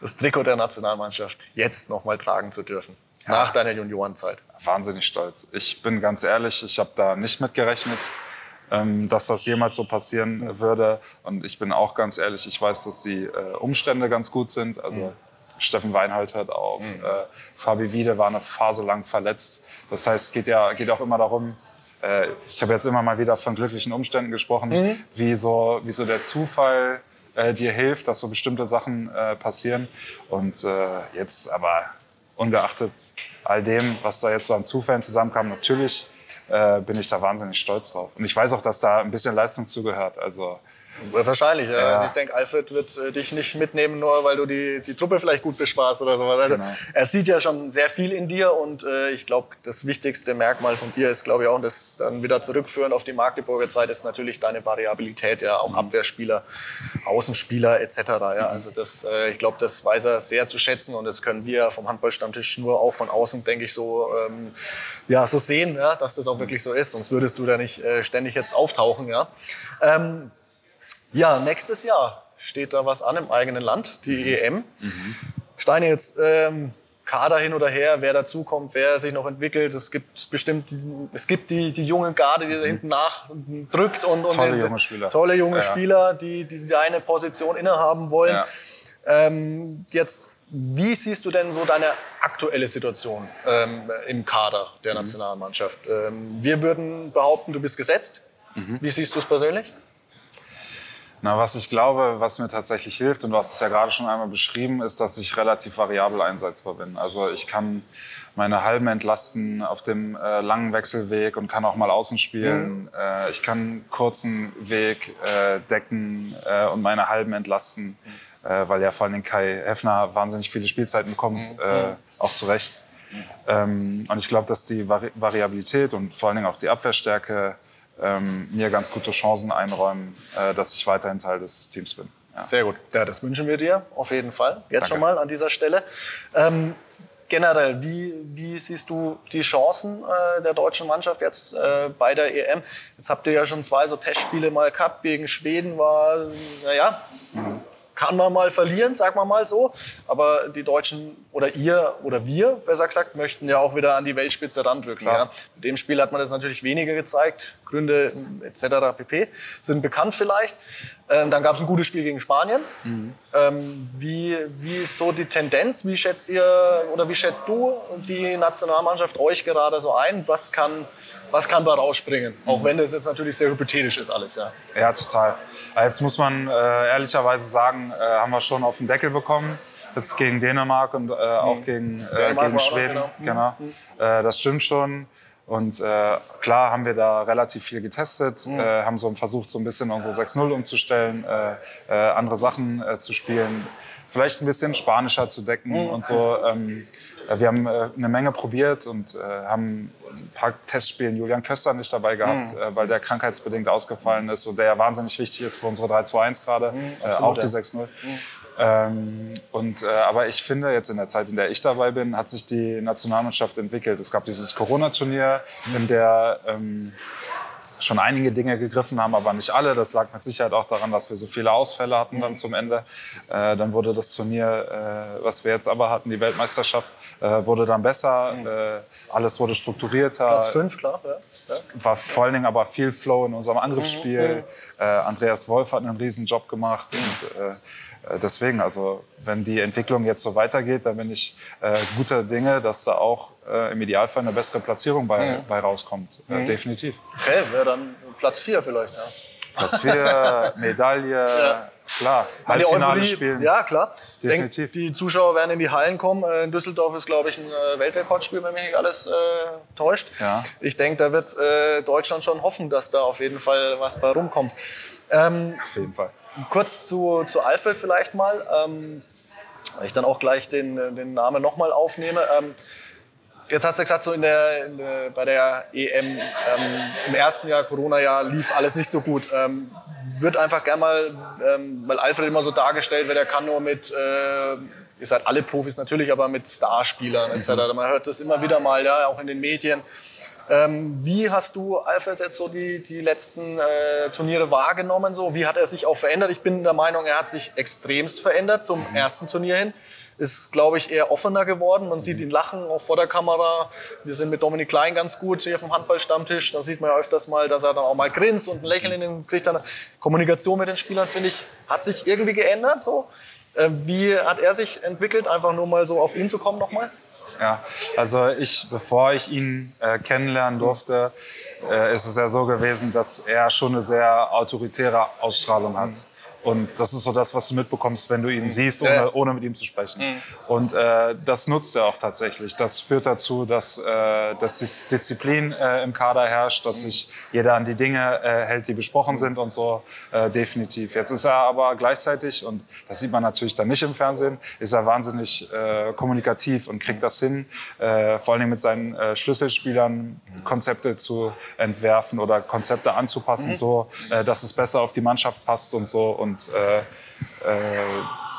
das Trikot der Nationalmannschaft jetzt nochmal tragen zu dürfen. Ja. Nach deiner Juniorenzeit. Wahnsinnig stolz. Ich bin ganz ehrlich, ich habe da nicht mit gerechnet, ähm, dass das jemals so passieren würde. Und ich bin auch ganz ehrlich, ich weiß, dass die äh, Umstände ganz gut sind. Also mhm. Steffen Weinhold hört auf. Mhm. Äh, Fabi Wiede war eine Phase lang verletzt. Das heißt, es geht ja geht auch immer darum, äh, ich habe jetzt immer mal wieder von glücklichen Umständen gesprochen, mhm. wie, so, wie so der Zufall äh, dir hilft, dass so bestimmte Sachen äh, passieren. Und äh, jetzt aber ungeachtet all dem, was da jetzt so an Zufällen zusammenkam, natürlich äh, bin ich da wahnsinnig stolz drauf. Und ich weiß auch, dass da ein bisschen Leistung zugehört. Also Wahrscheinlich, ja. Also ich denke, Alfred wird äh, dich nicht mitnehmen, nur weil du die, die Truppe vielleicht gut bespaßt oder sowas. Also genau. er sieht ja schon sehr viel in dir und äh, ich glaube, das wichtigste Merkmal von dir ist, glaube ich, auch, und das dann wieder zurückführen auf die Magdeburger Zeit, ist natürlich deine Variabilität, ja, auch mhm. Abwehrspieler, Außenspieler etc. Ja. Mhm. Also das, äh, ich glaube, das weiß er sehr zu schätzen und das können wir vom Handballstammtisch nur auch von außen, denke ich, so, ähm, ja, so sehen, ja, dass das auch wirklich so ist. Sonst würdest du da nicht äh, ständig jetzt auftauchen. Ja. Ähm, ja, nächstes Jahr steht da was an im eigenen Land, die mhm. EM. Mhm. Steine jetzt ähm, Kader hin oder her, wer dazukommt, wer sich noch entwickelt. Es gibt bestimmt, es gibt die, die junge Garde, die da mhm. hinten nachdrückt und, und tolle junge Spieler, tolle junge ja. Spieler, die, die deine Position innehaben wollen. Ja. Ähm, jetzt, wie siehst du denn so deine aktuelle Situation ähm, im Kader der mhm. Nationalmannschaft? Ähm, wir würden behaupten, du bist gesetzt. Mhm. Wie siehst du es persönlich? Na, was ich glaube, was mir tatsächlich hilft, und du hast es ja gerade schon einmal beschrieben, ist, dass ich relativ variabel einsetzbar bin. Also ich kann meine Halben entlasten auf dem äh, langen Wechselweg und kann auch mal außen spielen. Mhm. Äh, ich kann kurzen Weg äh, decken äh, und meine Halben entlasten, mhm. äh, weil ja vor allem Kai Heffner wahnsinnig viele Spielzeiten bekommt, mhm. äh, auch zu Recht. Ähm, und ich glaube, dass die Vari Variabilität und vor allen Dingen auch die Abwehrstärke ähm, mir ganz gute Chancen einräumen, äh, dass ich weiterhin Teil des Teams bin. Ja. Sehr gut. Ja, das wünschen wir dir auf jeden Fall. Jetzt Danke. schon mal an dieser Stelle. Ähm, generell, wie, wie siehst du die Chancen äh, der deutschen Mannschaft jetzt äh, bei der EM? Jetzt habt ihr ja schon zwei so Testspiele mal gehabt. Gegen Schweden war, naja, mhm kann man mal verlieren, sagen wir mal so. Aber die Deutschen oder ihr oder wir, besser gesagt, möchten ja auch wieder an die Weltspitze randrücken. Ja. Mit dem Spiel hat man das natürlich weniger gezeigt. Gründe etc. pp. sind bekannt vielleicht. Ähm, dann gab es ein gutes Spiel gegen Spanien. Mhm. Ähm, wie, wie ist so die Tendenz? Wie schätzt ihr oder wie schätzt du die Nationalmannschaft euch gerade so ein? Was kann, was kann da rausspringen? Mhm. Auch wenn das jetzt natürlich sehr hypothetisch ist alles, ja. Ja, total. Jetzt muss man äh, ehrlicherweise sagen, äh, haben wir schon auf den Deckel bekommen. Jetzt gegen Dänemark und äh, auch mhm. gegen, äh, gegen Schweden. Noch, genau. genau. Mhm. das stimmt schon. Und äh, klar haben wir da relativ viel getestet, mhm. äh, haben so versucht, so ein bisschen unsere 6-0 umzustellen, äh, äh, andere Sachen äh, zu spielen, vielleicht ein bisschen spanischer zu decken mhm. und so. Ähm, wir haben äh, eine Menge probiert und äh, haben ein paar Testspielen Julian Köster nicht dabei gehabt, mhm. äh, weil der krankheitsbedingt ausgefallen ist und der ja wahnsinnig wichtig ist für unsere 3-2-1 gerade, mhm, äh, auch die 6-0. Mhm. Ähm, und, äh, aber ich finde, jetzt in der Zeit, in der ich dabei bin, hat sich die Nationalmannschaft entwickelt. Es gab dieses Corona-Turnier, in der ähm, schon einige Dinge gegriffen haben, aber nicht alle. Das lag mit Sicherheit auch daran, dass wir so viele Ausfälle hatten dann zum Ende. Äh, dann wurde das Turnier, äh, was wir jetzt aber hatten, die Weltmeisterschaft, äh, wurde dann besser. Mhm. Äh, alles wurde strukturierter. Platz fünf, klar. Ja. Es war vor allen Dingen aber viel Flow in unserem Angriffsspiel. Mhm. Äh, Andreas Wolf hat einen riesen Job gemacht. Und, deswegen, also wenn die Entwicklung jetzt so weitergeht, dann bin ich äh, guter Dinge, dass da auch äh, im Idealfall eine bessere Platzierung bei, mhm. bei rauskommt. Äh, mhm. Definitiv. Okay, wäre dann Platz 4 vielleicht. Ja. Platz 4, (laughs) Medaille, ja. klar. Halbfinale spielen. Ja, klar. Definitiv. Denk, die Zuschauer werden in die Hallen kommen. Äh, in Düsseldorf ist, glaube ich, ein äh, Weltrekordspiel, wenn mich nicht alles äh, täuscht. Ja. Ich denke, da wird äh, Deutschland schon hoffen, dass da auf jeden Fall was bei rumkommt. Ähm, auf jeden Fall. Kurz zu, zu Alfred vielleicht mal. Ähm, weil ich dann auch gleich den, den Namen nochmal aufnehme. Ähm, jetzt hast du gesagt, so in der, in der bei der EM ähm, im ersten Jahr, Corona-Jahr, lief alles nicht so gut. Ähm, wird einfach gern mal, ähm, weil Alfred immer so dargestellt wird, er kann nur mit, äh, ihr seid alle Profis natürlich, aber mit Starspielern etc. Mhm. Man hört das immer wieder mal, ja, auch in den Medien. Ähm, wie hast du Alfred jetzt so die, die letzten äh, Turniere wahrgenommen? So? Wie hat er sich auch verändert? Ich bin der Meinung, er hat sich extremst verändert zum mhm. ersten Turnier hin. Ist, glaube ich, eher offener geworden. Man sieht ihn lachen, auch vor der Kamera. Wir sind mit Dominik Klein ganz gut hier vom Handballstammtisch. Da sieht man ja öfters mal, dass er dann auch mal grinst und ein Lächeln in den Gesicht hat. Kommunikation mit den Spielern, finde ich, hat sich irgendwie geändert. So. Äh, wie hat er sich entwickelt? Einfach nur mal so auf ihn zu kommen nochmal. Ja, also ich, bevor ich ihn äh, kennenlernen durfte, äh, ist es ja so gewesen, dass er schon eine sehr autoritäre Ausstrahlung hat. Und das ist so das, was du mitbekommst, wenn du ihn siehst, ohne, ohne mit ihm zu sprechen. Mhm. Und äh, das nutzt er auch tatsächlich. Das führt dazu, dass, äh, dass Disziplin äh, im Kader herrscht, dass sich jeder an die Dinge äh, hält, die besprochen sind und so äh, definitiv. Jetzt ist er aber gleichzeitig, und das sieht man natürlich dann nicht im Fernsehen, ist er wahnsinnig äh, kommunikativ und kriegt das hin, äh, vor allen Dingen mit seinen äh, Schlüsselspielern Konzepte zu entwerfen oder Konzepte anzupassen, mhm. so äh, dass es besser auf die Mannschaft passt und so. Und und äh, äh,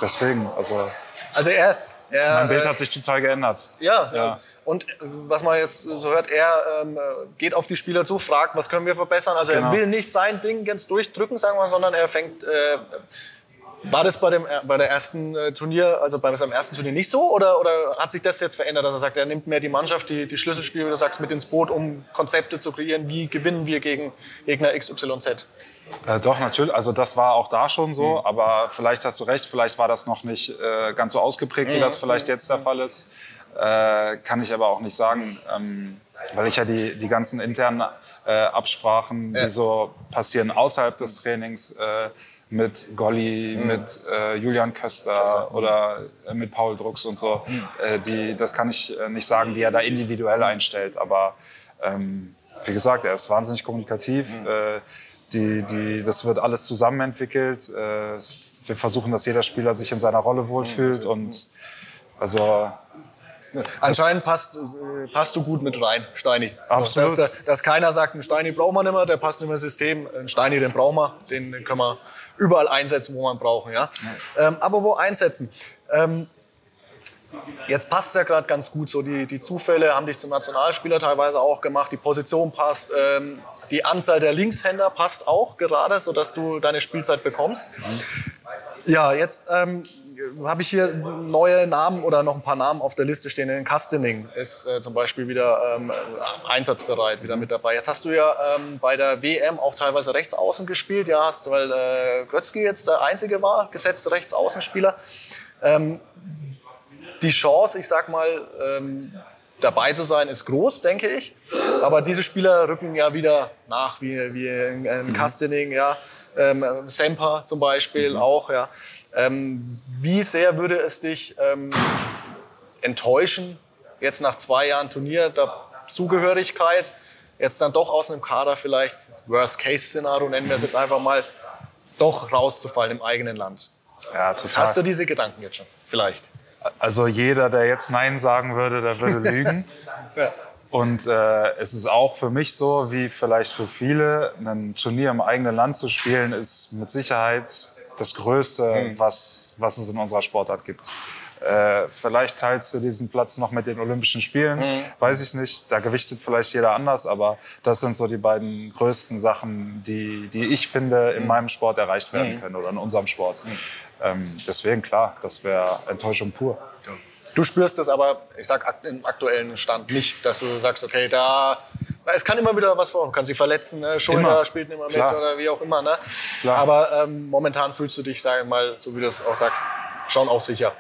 deswegen, also. Also er, er, mein Bild äh, hat sich total geändert. Ja, ja. Und was man jetzt so hört, er ähm, geht auf die Spieler zu, fragt, was können wir verbessern. Also genau. er will nicht sein Ding ganz durchdrücken, sagen wir, sondern er fängt. Äh, war das bei dem bei der ersten äh, Turnier, also bei seinem ersten Turnier nicht so, oder, oder hat sich das jetzt verändert, dass er sagt, er nimmt mehr die Mannschaft, die, die Schlüsselspiele, wie du sagst, mit ins Boot, um Konzepte zu kreieren, wie gewinnen wir gegen Gegner XYZ? Äh, doch, natürlich. Also das war auch da schon so, mhm. aber vielleicht hast du recht, vielleicht war das noch nicht äh, ganz so ausgeprägt, wie das vielleicht jetzt der Fall ist. Äh, kann ich aber auch nicht sagen, ähm, weil ich ja die, die ganzen internen äh, Absprachen, die so passieren außerhalb des Trainings, äh, mit Golli, mhm. mit äh, Julian Köster oder äh, mit Paul Drucks und so. Mhm. Äh, die, das kann ich äh, nicht sagen, die er da individuell einstellt, aber ähm, wie gesagt, er ist wahnsinnig kommunikativ. Mhm. Die, die, das wird alles zusammen entwickelt. Äh, wir versuchen, dass jeder Spieler sich in seiner Rolle wohlfühlt und also Anscheinend passt, äh, passt du gut mit rein, Steini. Absolut. Dass, dass, keiner sagt, einen Steini braucht man nicht mehr, der passt nicht mehr ins System. Einen Steini, den brauchen wir, den, den können wir überall einsetzen, wo man brauchen. Ja? ja. Ähm, aber wo einsetzen? Ähm, Jetzt passt es ja gerade ganz gut. So die, die Zufälle haben dich zum Nationalspieler teilweise auch gemacht. Die Position passt. Ähm, die Anzahl der Linkshänder passt auch gerade, sodass du deine Spielzeit bekommst. Ja, jetzt ähm, habe ich hier neue Namen oder noch ein paar Namen auf der Liste stehen. In Kastening ist äh, zum Beispiel wieder ähm, einsatzbereit, wieder mit dabei. Jetzt hast du ja ähm, bei der WM auch teilweise rechts außen gespielt. Ja, hast, weil äh, Grötzky jetzt der einzige war, gesetzte Rechtsaußenspieler. Ähm, die Chance, ich sag mal, ähm, dabei zu sein, ist groß, denke ich. Aber diese Spieler rücken ja wieder nach, wie, wie in, mhm. Kastening, ja. Ähm, Semper zum Beispiel mhm. auch, ja. Ähm, wie sehr würde es dich ähm, enttäuschen, jetzt nach zwei Jahren Turnier, der Zugehörigkeit, jetzt dann doch aus einem Kader vielleicht, Worst-Case-Szenario nennen wir es jetzt einfach mal, doch rauszufallen im eigenen Land? Ja, total. Hast du diese Gedanken jetzt schon? Vielleicht. Also jeder, der jetzt Nein sagen würde, der würde (laughs) lügen. ja. Und äh, es ist auch für mich so, wie vielleicht für viele, ein Turnier im eigenen Land zu spielen, ist mit Sicherheit das Größte, mhm. was, was es in unserer Sportart gibt. Äh, vielleicht teilst du diesen Platz noch mit den Olympischen Spielen, mhm. weiß ich nicht. Da gewichtet vielleicht jeder anders, aber das sind so die beiden größten Sachen, die, die ich finde, in mhm. meinem Sport erreicht werden mhm. können oder in unserem Sport. Mhm. Ähm, deswegen klar, das wäre Enttäuschung pur. Du spürst es aber, ich sag im aktuellen Stand nicht, dass du sagst, okay, da es kann immer wieder was vor, kann sich verletzen, ne? Schulter immer. spielt nicht mehr mit Klar. oder wie auch immer. Ne? Aber ähm, momentan fühlst du dich, sag ich mal, so wie du es auch sagst, schon auch sicher.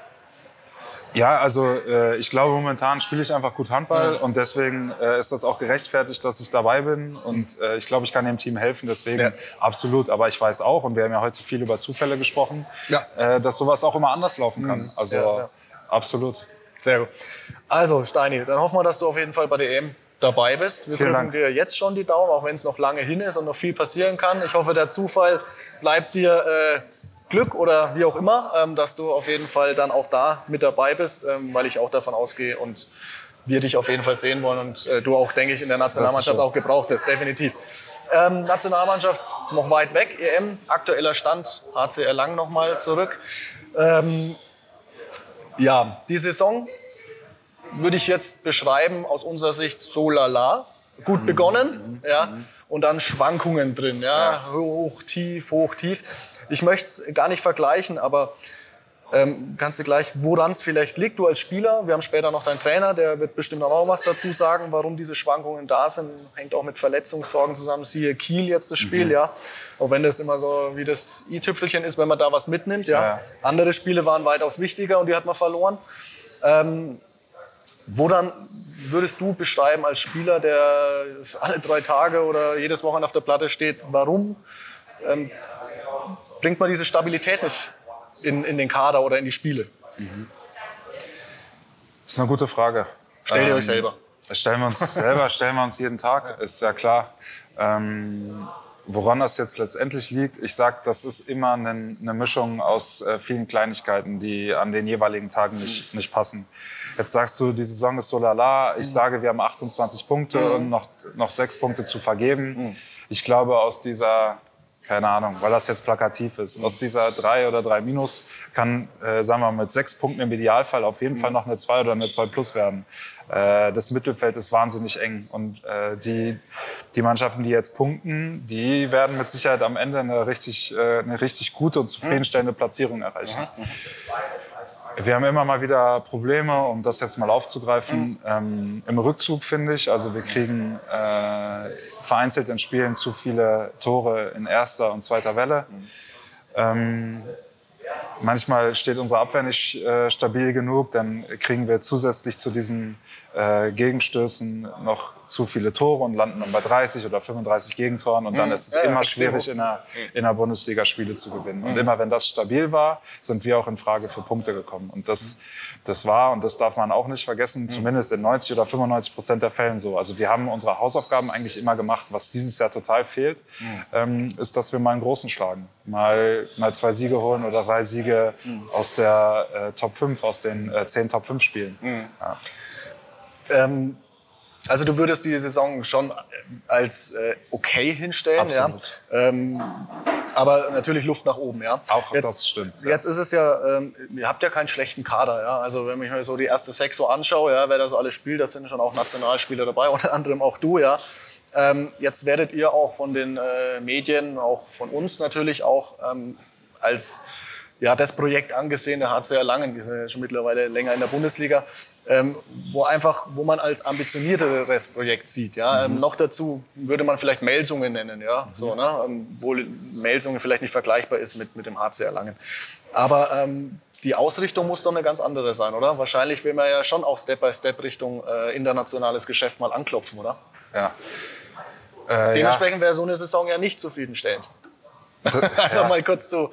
Ja, also äh, ich glaube, momentan spiele ich einfach gut Handball und deswegen äh, ist das auch gerechtfertigt, dass ich dabei bin und äh, ich glaube, ich kann dem Team helfen, deswegen ja. absolut. Aber ich weiß auch, und wir haben ja heute viel über Zufälle gesprochen, ja. äh, dass sowas auch immer anders laufen kann. Mhm. Also ja, absolut. Sehr gut. Also Steini, dann hoffen wir, dass du auf jeden Fall bei der EM dabei bist. Wir Vielen drücken Dank. dir jetzt schon die Daumen, auch wenn es noch lange hin ist und noch viel passieren kann. Ich hoffe, der Zufall bleibt dir äh, Glück oder wie auch immer, ähm, dass du auf jeden Fall dann auch da mit dabei bist, ähm, weil ich auch davon ausgehe und wir dich auf jeden Fall sehen wollen und äh, du auch, denke ich, in der Nationalmannschaft auch gebraucht hast, definitiv. Ähm, Nationalmannschaft noch weit weg, EM, aktueller Stand, HCR Lang nochmal zurück. Ähm, ja, die Saison würde ich jetzt beschreiben aus unserer Sicht so lala gut mhm. begonnen, mhm. ja, und dann Schwankungen drin, ja, hoch, tief, hoch, tief. Ich möchte es gar nicht vergleichen, aber ähm, kannst du gleich, woran es vielleicht liegt, du als Spieler. Wir haben später noch deinen Trainer, der wird bestimmt auch was dazu sagen, warum diese Schwankungen da sind. Hängt auch mit Verletzungssorgen zusammen. Siehe Kiel jetzt das Spiel, mhm. ja. Auch wenn das immer so wie das i-Tüpfelchen ist, wenn man da was mitnimmt, ja. ja. Andere Spiele waren weitaus wichtiger und die hat man verloren. Ähm, woran würdest du beschreiben als Spieler, der alle drei Tage oder jedes Wochenende auf der Platte steht, warum ähm, bringt man diese Stabilität nicht in, in den Kader oder in die Spiele? Mhm. Das ist eine gute Frage. Stellt ihr ähm, euch selber. Stellen wir uns (laughs) selber, stellen wir uns jeden Tag, ist ja klar. Ähm, woran das jetzt letztendlich liegt, ich sage, das ist immer eine, eine Mischung aus äh, vielen Kleinigkeiten, die an den jeweiligen Tagen nicht, nicht passen. Jetzt sagst du, die Saison ist so lala. Ich mhm. sage, wir haben 28 Punkte mhm. und noch, noch sechs Punkte zu vergeben. Mhm. Ich glaube, aus dieser, keine Ahnung, weil das jetzt plakativ ist, mhm. aus dieser drei oder drei Minus kann, äh, sagen wir mal, mit sechs Punkten im Idealfall auf jeden mhm. Fall noch eine zwei oder eine zwei plus werden. Äh, das Mittelfeld ist wahnsinnig eng und äh, die, die Mannschaften, die jetzt punkten, die werden mit Sicherheit am Ende eine richtig, äh, eine richtig gute und zufriedenstellende mhm. Platzierung erreichen. Wir haben immer mal wieder Probleme, um das jetzt mal aufzugreifen, mhm. ähm, im Rückzug finde ich. Also wir kriegen äh, vereinzelt in Spielen zu viele Tore in erster und zweiter Welle. Mhm. Ähm, manchmal steht unsere Abwehr nicht äh, stabil genug, dann kriegen wir zusätzlich zu diesen äh, Gegenstößen noch zu viele Tore und landen dann bei 30 oder 35 Gegentoren und dann Mhm. ist es Ja, immer schwierig in der, in der Bundesliga Spiele zu gewinnen. Mhm. Und immer wenn das stabil war, sind wir auch in Frage für Punkte gekommen. Und das, das war, und das darf man auch nicht Mhm. vergessen, zumindest in 90 oder 95 Prozent der Fällen so. Also wir haben unsere Hausaufgaben eigentlich immer gemacht. Was dieses Jahr total fehlt, Mhm. ähm, ist, dass wir mal einen großen schlagen. Mal, mal zwei Siege holen oder drei Siege Mhm. aus der äh, Top 5, aus den äh, 10 Top 5 Spielen. Mhm. Ja. Ähm, also du würdest die Saison schon äh, als äh, okay hinstellen, Absolut. ja. Ähm, aber natürlich Luft nach oben, ja. Auch das stimmt, ja. Jetzt ist es ja, ähm, ihr habt ja keinen schlechten Kader, ja. Also wenn ich mir so die erste Sechs so anschaue, ja, wer da so alles spielt, das sind schon auch Nationalspieler dabei, (laughs) unter anderem auch du, ja. Ähm, jetzt werdet ihr auch von den äh, Medien, auch von uns natürlich auch ähm, als ja, das Projekt angesehen, der HC Erlangen, wir sind ja schon mittlerweile länger in der Bundesliga, ähm, wo einfach, wo man als ambitionierteres Projekt sieht. Ja? Ähm, noch dazu würde man vielleicht Melsungen nennen, ja, so, ne? ähm, obwohl Melsungen vielleicht nicht vergleichbar ist mit, mit dem HC Erlangen. Aber ähm, die Ausrichtung muss doch eine ganz andere sein, oder? Wahrscheinlich will man ja schon auch Step by Step Richtung äh, internationales Geschäft mal anklopfen, oder? Ja. Äh, ja. Dementsprechend wäre so eine Saison ja nicht zufriedenstellend. (laughs) Einfach mal kurz zu,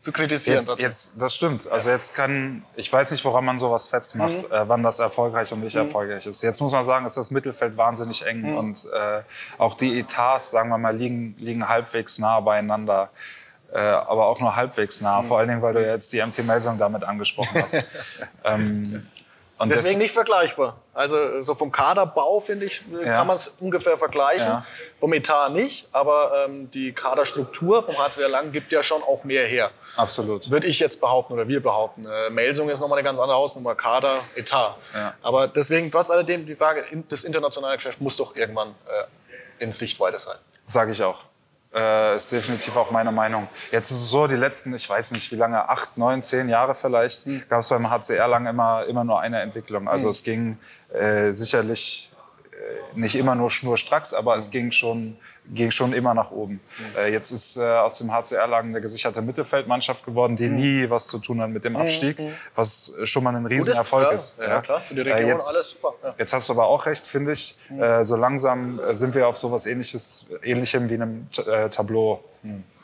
zu kritisieren. Jetzt, jetzt, das stimmt. Also jetzt kann, ich weiß nicht, woran man sowas festmacht, Mhm. äh, wann das erfolgreich und nicht erfolgreich ist. Jetzt muss man sagen, ist das Mittelfeld wahnsinnig eng Mhm. und äh, auch die Etats, sagen wir mal, liegen, liegen halbwegs nah beieinander. Äh, aber auch nur halbwegs Mhm. nah. Vor allen Dingen, weil du jetzt die MT Melsung damit angesprochen hast. (laughs) ähm, und Deswegen das- nicht vergleichbar. Also so vom Kaderbau, finde ich, äh, Ja. kann man es ungefähr vergleichen. Ja. Vom Etat nicht, aber ähm, die Kaderstruktur vom HCR Lang gibt ja schon auch mehr her. Absolut. Würde ich jetzt behaupten oder wir behaupten. Äh, Melsung ist nochmal eine ganz andere Hausnummer. Kader, Etat. Ja. Aber deswegen, trotz alledem, die Frage, das internationale Geschäft muss doch irgendwann äh, in Sichtweite sein. Sage ich auch. Äh, ist definitiv auch meine Meinung. Jetzt ist es so, die letzten, ich weiß nicht wie lange, acht, neun, zehn Jahre vielleicht, gab es beim HCR lang immer, immer nur eine Entwicklung. Also es ging äh, sicherlich äh, nicht immer nur schnurstracks, aber es ging schon, ging schon immer nach oben. Äh, jetzt ist äh, aus dem HCR lang eine gesicherte Mittelfeldmannschaft geworden, die nie was zu tun hat mit dem Abstieg, was äh, schon mal ein Riesenerfolg ja, ist. ja, klar, für die Äh, Region jetzt, alles super. Ja. Jetzt hast du aber auch recht, finde ich. Äh, so langsam äh, sind wir auf sowas ähnliches, ähnlichem wie einem äh, Tableau.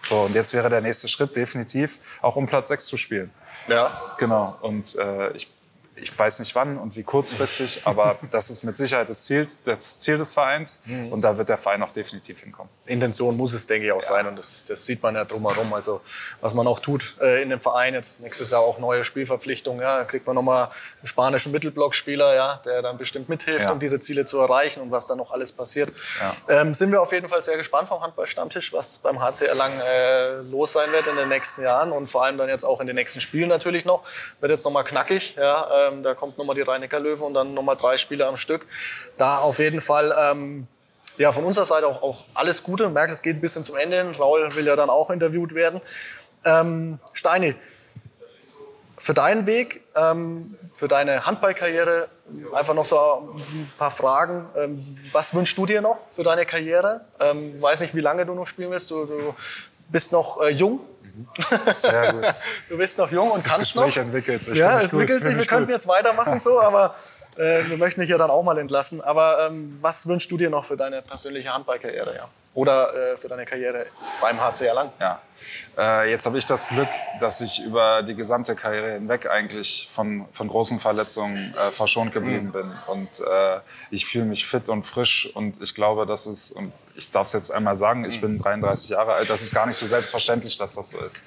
So, und jetzt wäre der nächste Schritt definitiv, auch um Platz 6 zu spielen. Ja. Genau. Und äh, ich, ich weiß nicht wann und wie kurzfristig, (laughs) aber das ist mit Sicherheit das Ziel, das Ziel des Vereins. Und da wird der Verein auch definitiv hinkommen. Intention muss es, denke ich, auch sein. Und das, das sieht man ja drumherum. Also, was man auch tut äh, in dem Verein, jetzt nächstes Jahr auch neue Spielverpflichtungen, ja, da kriegt man nochmal einen spanischen Mittelblockspieler, ja, der dann bestimmt mithilft, Ja. um diese Ziele zu erreichen und was dann noch alles passiert. Ähm, sind wir auf jeden Fall sehr gespannt vom Handballstammtisch, was beim HC Erlangen äh, los sein wird in den nächsten Jahren und vor allem dann jetzt auch in den nächsten Spielen natürlich noch. Wird jetzt nochmal knackig, ja, ähm, da kommt nochmal die Rhein-Neckar Löwen und dann nochmal drei Spiele am Stück. Da auf jeden Fall ähm, ja, von unserer Seite auch, auch alles Gute. Du merkst, es geht ein bisschen zum Ende. Raul will ja dann auch interviewt werden. Ähm, Steini, für deinen Weg, ähm, für deine Handballkarriere, einfach noch so ein paar Fragen. Ähm, was wünschst du dir noch für deine Karriere? Ähm, weiß nicht, wie lange du noch spielen willst. Du, du bist noch äh, jung. Sehr gut. (laughs) Du bist noch jung und kannst noch. Gespräch entwickelt sich. Ja, es entwickelt sich. Wir könnten jetzt weitermachen so, aber äh, wir möchten dich ja dann auch mal entlassen. Aber ähm, was wünschst du dir noch für deine persönliche Handballkarriere? Ja? Oder äh, für deine Karriere beim HC Erlangen? Ja. Äh, jetzt habe ich das Glück, dass ich über die gesamte Karriere hinweg eigentlich von, von großen Verletzungen äh, verschont geblieben bin. Und äh, ich fühle mich fit und frisch und ich glaube, das ist, und ich darf es jetzt einmal sagen, ich bin 33 Jahre alt, das ist gar nicht so selbstverständlich, dass das so ist.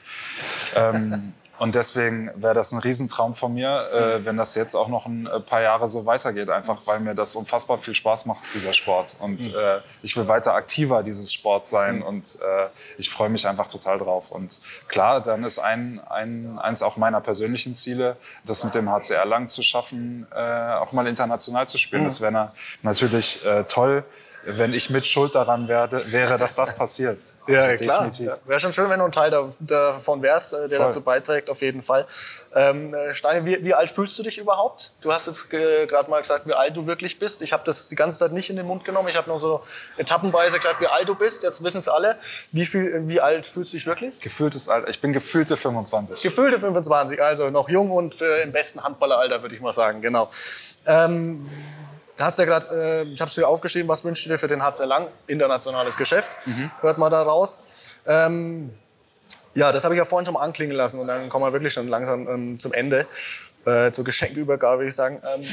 Ähm, und deswegen wäre das ein Riesentraum von mir, äh, wenn das jetzt auch noch ein äh, paar Jahre so weitergeht, einfach weil mir das unfassbar viel Spaß macht, dieser Sport. Und äh, ich will weiter aktiver dieses Sport sein und äh, ich freue mich einfach total drauf. Und klar, dann ist ein, ein, eins auch meiner persönlichen Ziele, das mit dem HCR lang zu schaffen, äh, auch mal international zu spielen. Das wäre na, natürlich äh, toll, wenn ich mit Schuld daran werde, wäre, dass das passiert. Ja, also klar. Ja. Wäre schon schön, wenn du ein Teil davon wärst, äh, der Voll. dazu beiträgt, auf jeden Fall. Ähm, äh, Steine, wie, wie, alt fühlst du dich überhaupt? Du hast jetzt gerade mal gesagt, wie alt du wirklich bist. Ich habe das die ganze Zeit nicht in den Mund genommen. Ich habe nur so etappenweise gesagt, wie alt du bist. Jetzt wissen es alle. Wie, viel, wie alt fühlst du dich wirklich? Gefühltes Alter. Ich bin gefühlte 25. Gefühlte 25, also noch jung und äh, im besten Handballeralter, würde ich mal sagen. Genau. Ähm, Du hast ja gerade, äh, ich habe es dir aufgeschrieben, was wünschst du dir für den HC Lang? Internationales Geschäft, mhm. hört mal da raus. Ähm, ja, das habe ich ja vorhin schon mal anklingen lassen und dann kommen wir wirklich schon langsam ähm, zum Ende, äh, zur Geschenkübergabe, würde ich sagen. Ähm,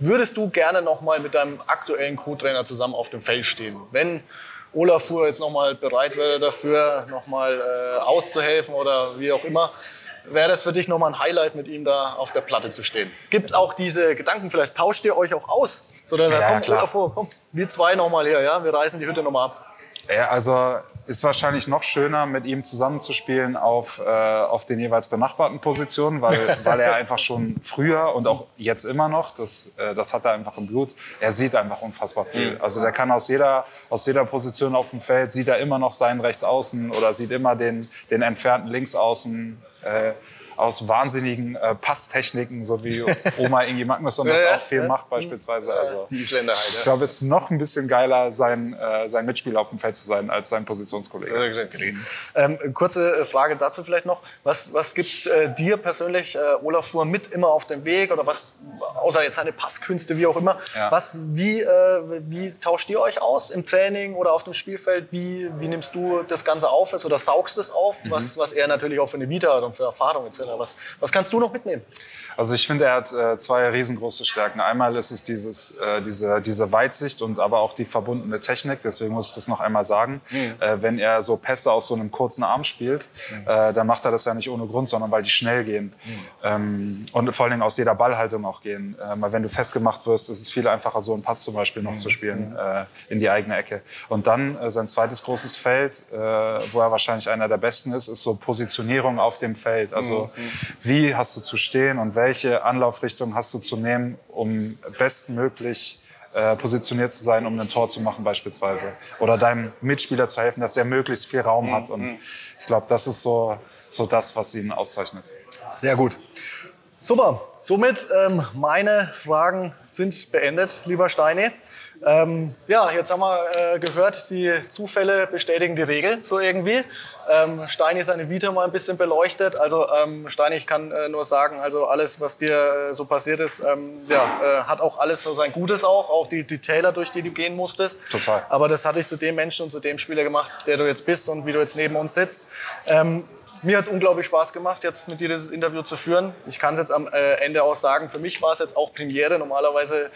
würdest du gerne noch mal mit deinem aktuellen Co-Trainer zusammen auf dem Feld stehen? Wenn Olafur jetzt noch mal bereit wäre dafür, noch mal äh, auszuhelfen oder wie auch immer, wäre das für dich nochmal ein Highlight, mit ihm da auf der Platte zu stehen. Gibt es auch diese Gedanken, vielleicht tauscht ihr euch auch aus? So, dass er, ja, komm, klar. Vor, komm, wir zwei nochmal her, ja? wir reißen die Hütte nochmal ab. Ja, also ist wahrscheinlich noch schöner, mit ihm zusammenzuspielen auf, äh, auf den jeweils benachbarten Positionen, weil, (laughs) weil er einfach schon früher und auch jetzt immer noch, das, äh, das hat er einfach im Blut, er sieht einfach unfassbar viel. Mhm. Also der kann aus jeder, aus jeder Position auf dem Feld, sieht er immer noch seinen Rechtsaußen oder sieht immer den, den entfernten Linksaußen äh, aus wahnsinnigen äh, Passtechniken, so wie (laughs) Oma Ingi Magnusson das auch viel macht beispielsweise. Also, Die Isländer halt. Ich glaube, es ist noch ein bisschen geiler, sein, äh, sein Mitspieler auf dem Feld zu sein, als sein Positionskollege. Ähm, kurze Frage dazu vielleicht noch. Was, was gibt äh, dir persönlich äh, Olaf Fuhr mit immer auf dem Weg oder was, außer jetzt seine Passkünste, wie auch immer, ja. was, wie, äh, wie tauscht ihr euch aus im Training oder auf dem Spielfeld? Wie, wie nimmst du das Ganze auf oder saugst es auf, mhm. was, was er natürlich auch für eine Vita hat und für Erfahrung etc. Was, was kannst du noch mitnehmen? Also ich finde, er hat äh, zwei riesengroße Stärken. Einmal ist es dieses, äh, diese, diese Weitsicht und aber auch die verbundene Technik. Deswegen muss ich das noch einmal sagen. Mhm. Äh, wenn er so Pässe aus so einem kurzen Arm spielt, mhm. äh, dann macht er das ja nicht ohne Grund, sondern weil die schnell gehen. Mhm. Ähm, und vor allen Dingen aus jeder Ballhaltung auch gehen. Äh, weil wenn du festgemacht wirst, ist es viel einfacher, so einen Pass zum Beispiel noch mhm. zu spielen äh, in die eigene Ecke. Und dann äh, sein zweites großes Feld, äh, wo er wahrscheinlich einer der Besten ist, ist so Positionierung auf dem Feld. Also mhm. wie hast du zu stehen und welche Anlaufrichtung hast du zu nehmen, um bestmöglich äh, positioniert zu sein, um ein Tor zu machen beispielsweise. Oder deinem Mitspieler zu helfen, dass er möglichst viel Raum hat. Und mhm. ich glaube, das ist so, so das, was ihn auszeichnet. Sehr gut. Super. Somit ähm, meine Fragen sind beendet, lieber Steine. Ähm, ja, jetzt haben wir äh, gehört, die Zufälle bestätigen die Regel so irgendwie. Ähm, Steini seine Vita mal ein bisschen beleuchtet. Also ähm, Steini, ich kann äh, nur sagen, also alles, was dir äh, so passiert ist, ähm, ja, äh, hat auch alles so sein Gutes auch, auch die, die Täler, durch die du gehen musstest. Total. Aber das hat dich zu dem Menschen und zu dem Spieler gemacht, der du jetzt bist und wie du jetzt neben uns sitzt. Mir hat es unglaublich Spaß gemacht, jetzt mit dir das Interview zu führen. Ich kann es jetzt am äh, Ende auch sagen, für mich war es jetzt auch Premiere. Normalerweise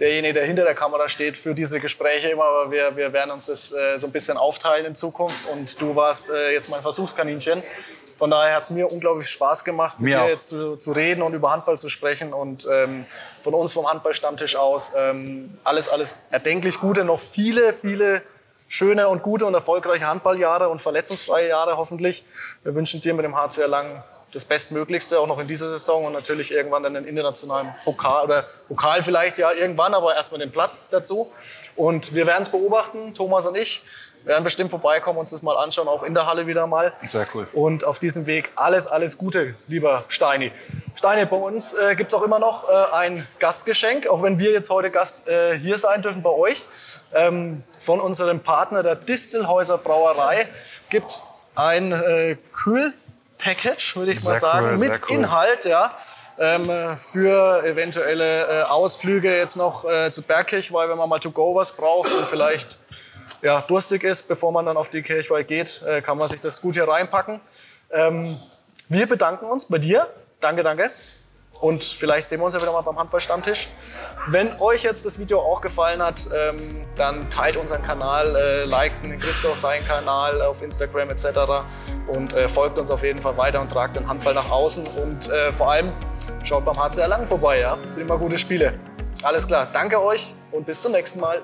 derjenige, der hinter der Kamera steht, für diese Gespräche immer, aber wir, wir werden uns das äh, so ein bisschen aufteilen in Zukunft. Und du warst äh, jetzt mein Versuchskaninchen. Von daher hat es mir unglaublich Spaß gemacht, mit mir dir jetzt zu, zu, reden und über Handball zu sprechen. Und ähm, von uns vom Handballstammtisch aus ähm, alles, alles erdenklich Gute, noch viele, viele schöne und gute und erfolgreiche Handballjahre und verletzungsfreie Jahre hoffentlich. Wir wünschen dir mit dem HCR Lang das Bestmöglichste, auch noch in dieser Saison und natürlich irgendwann dann den internationalen Pokal oder Pokal vielleicht ja irgendwann, aber erstmal den Platz dazu. Und wir werden es beobachten, Thomas und ich werden bestimmt vorbeikommen, uns das mal anschauen, auch in der Halle wieder mal. Sehr cool. Und auf diesem Weg alles, alles Gute, lieber Steini. Steini, bei uns äh, gibt es auch immer noch äh, ein Gastgeschenk, auch wenn wir jetzt heute Gast äh, hier sein dürfen bei euch. Ähm, von unserem Partner der Distelhäuser Brauerei gibt es ein äh, Kühlpackage, würde ich sehr mal sagen, cool, mit cool. Inhalt, ja. Ähm, für eventuelle äh, Ausflüge jetzt noch äh, zu Bergkirch, weil wenn man mal to go was braucht und vielleicht ja, durstig ist, bevor man dann auf die Kirchweih geht, äh, kann man sich das gut hier reinpacken. Ähm, wir bedanken uns bei dir. Danke, danke. Und vielleicht sehen wir uns ja wieder mal beim Handballstammtisch. Wenn euch jetzt das Video auch gefallen hat, ähm, dann teilt unseren Kanal, äh, liked den Christoph seinen Kanal auf Instagram etc. Und äh, folgt uns auf jeden Fall weiter und tragt den Handball nach außen. Und äh, vor allem schaut beim HCR Lang vorbei. Ja? Das sind immer gute Spiele. Alles klar. Danke euch und bis zum nächsten Mal.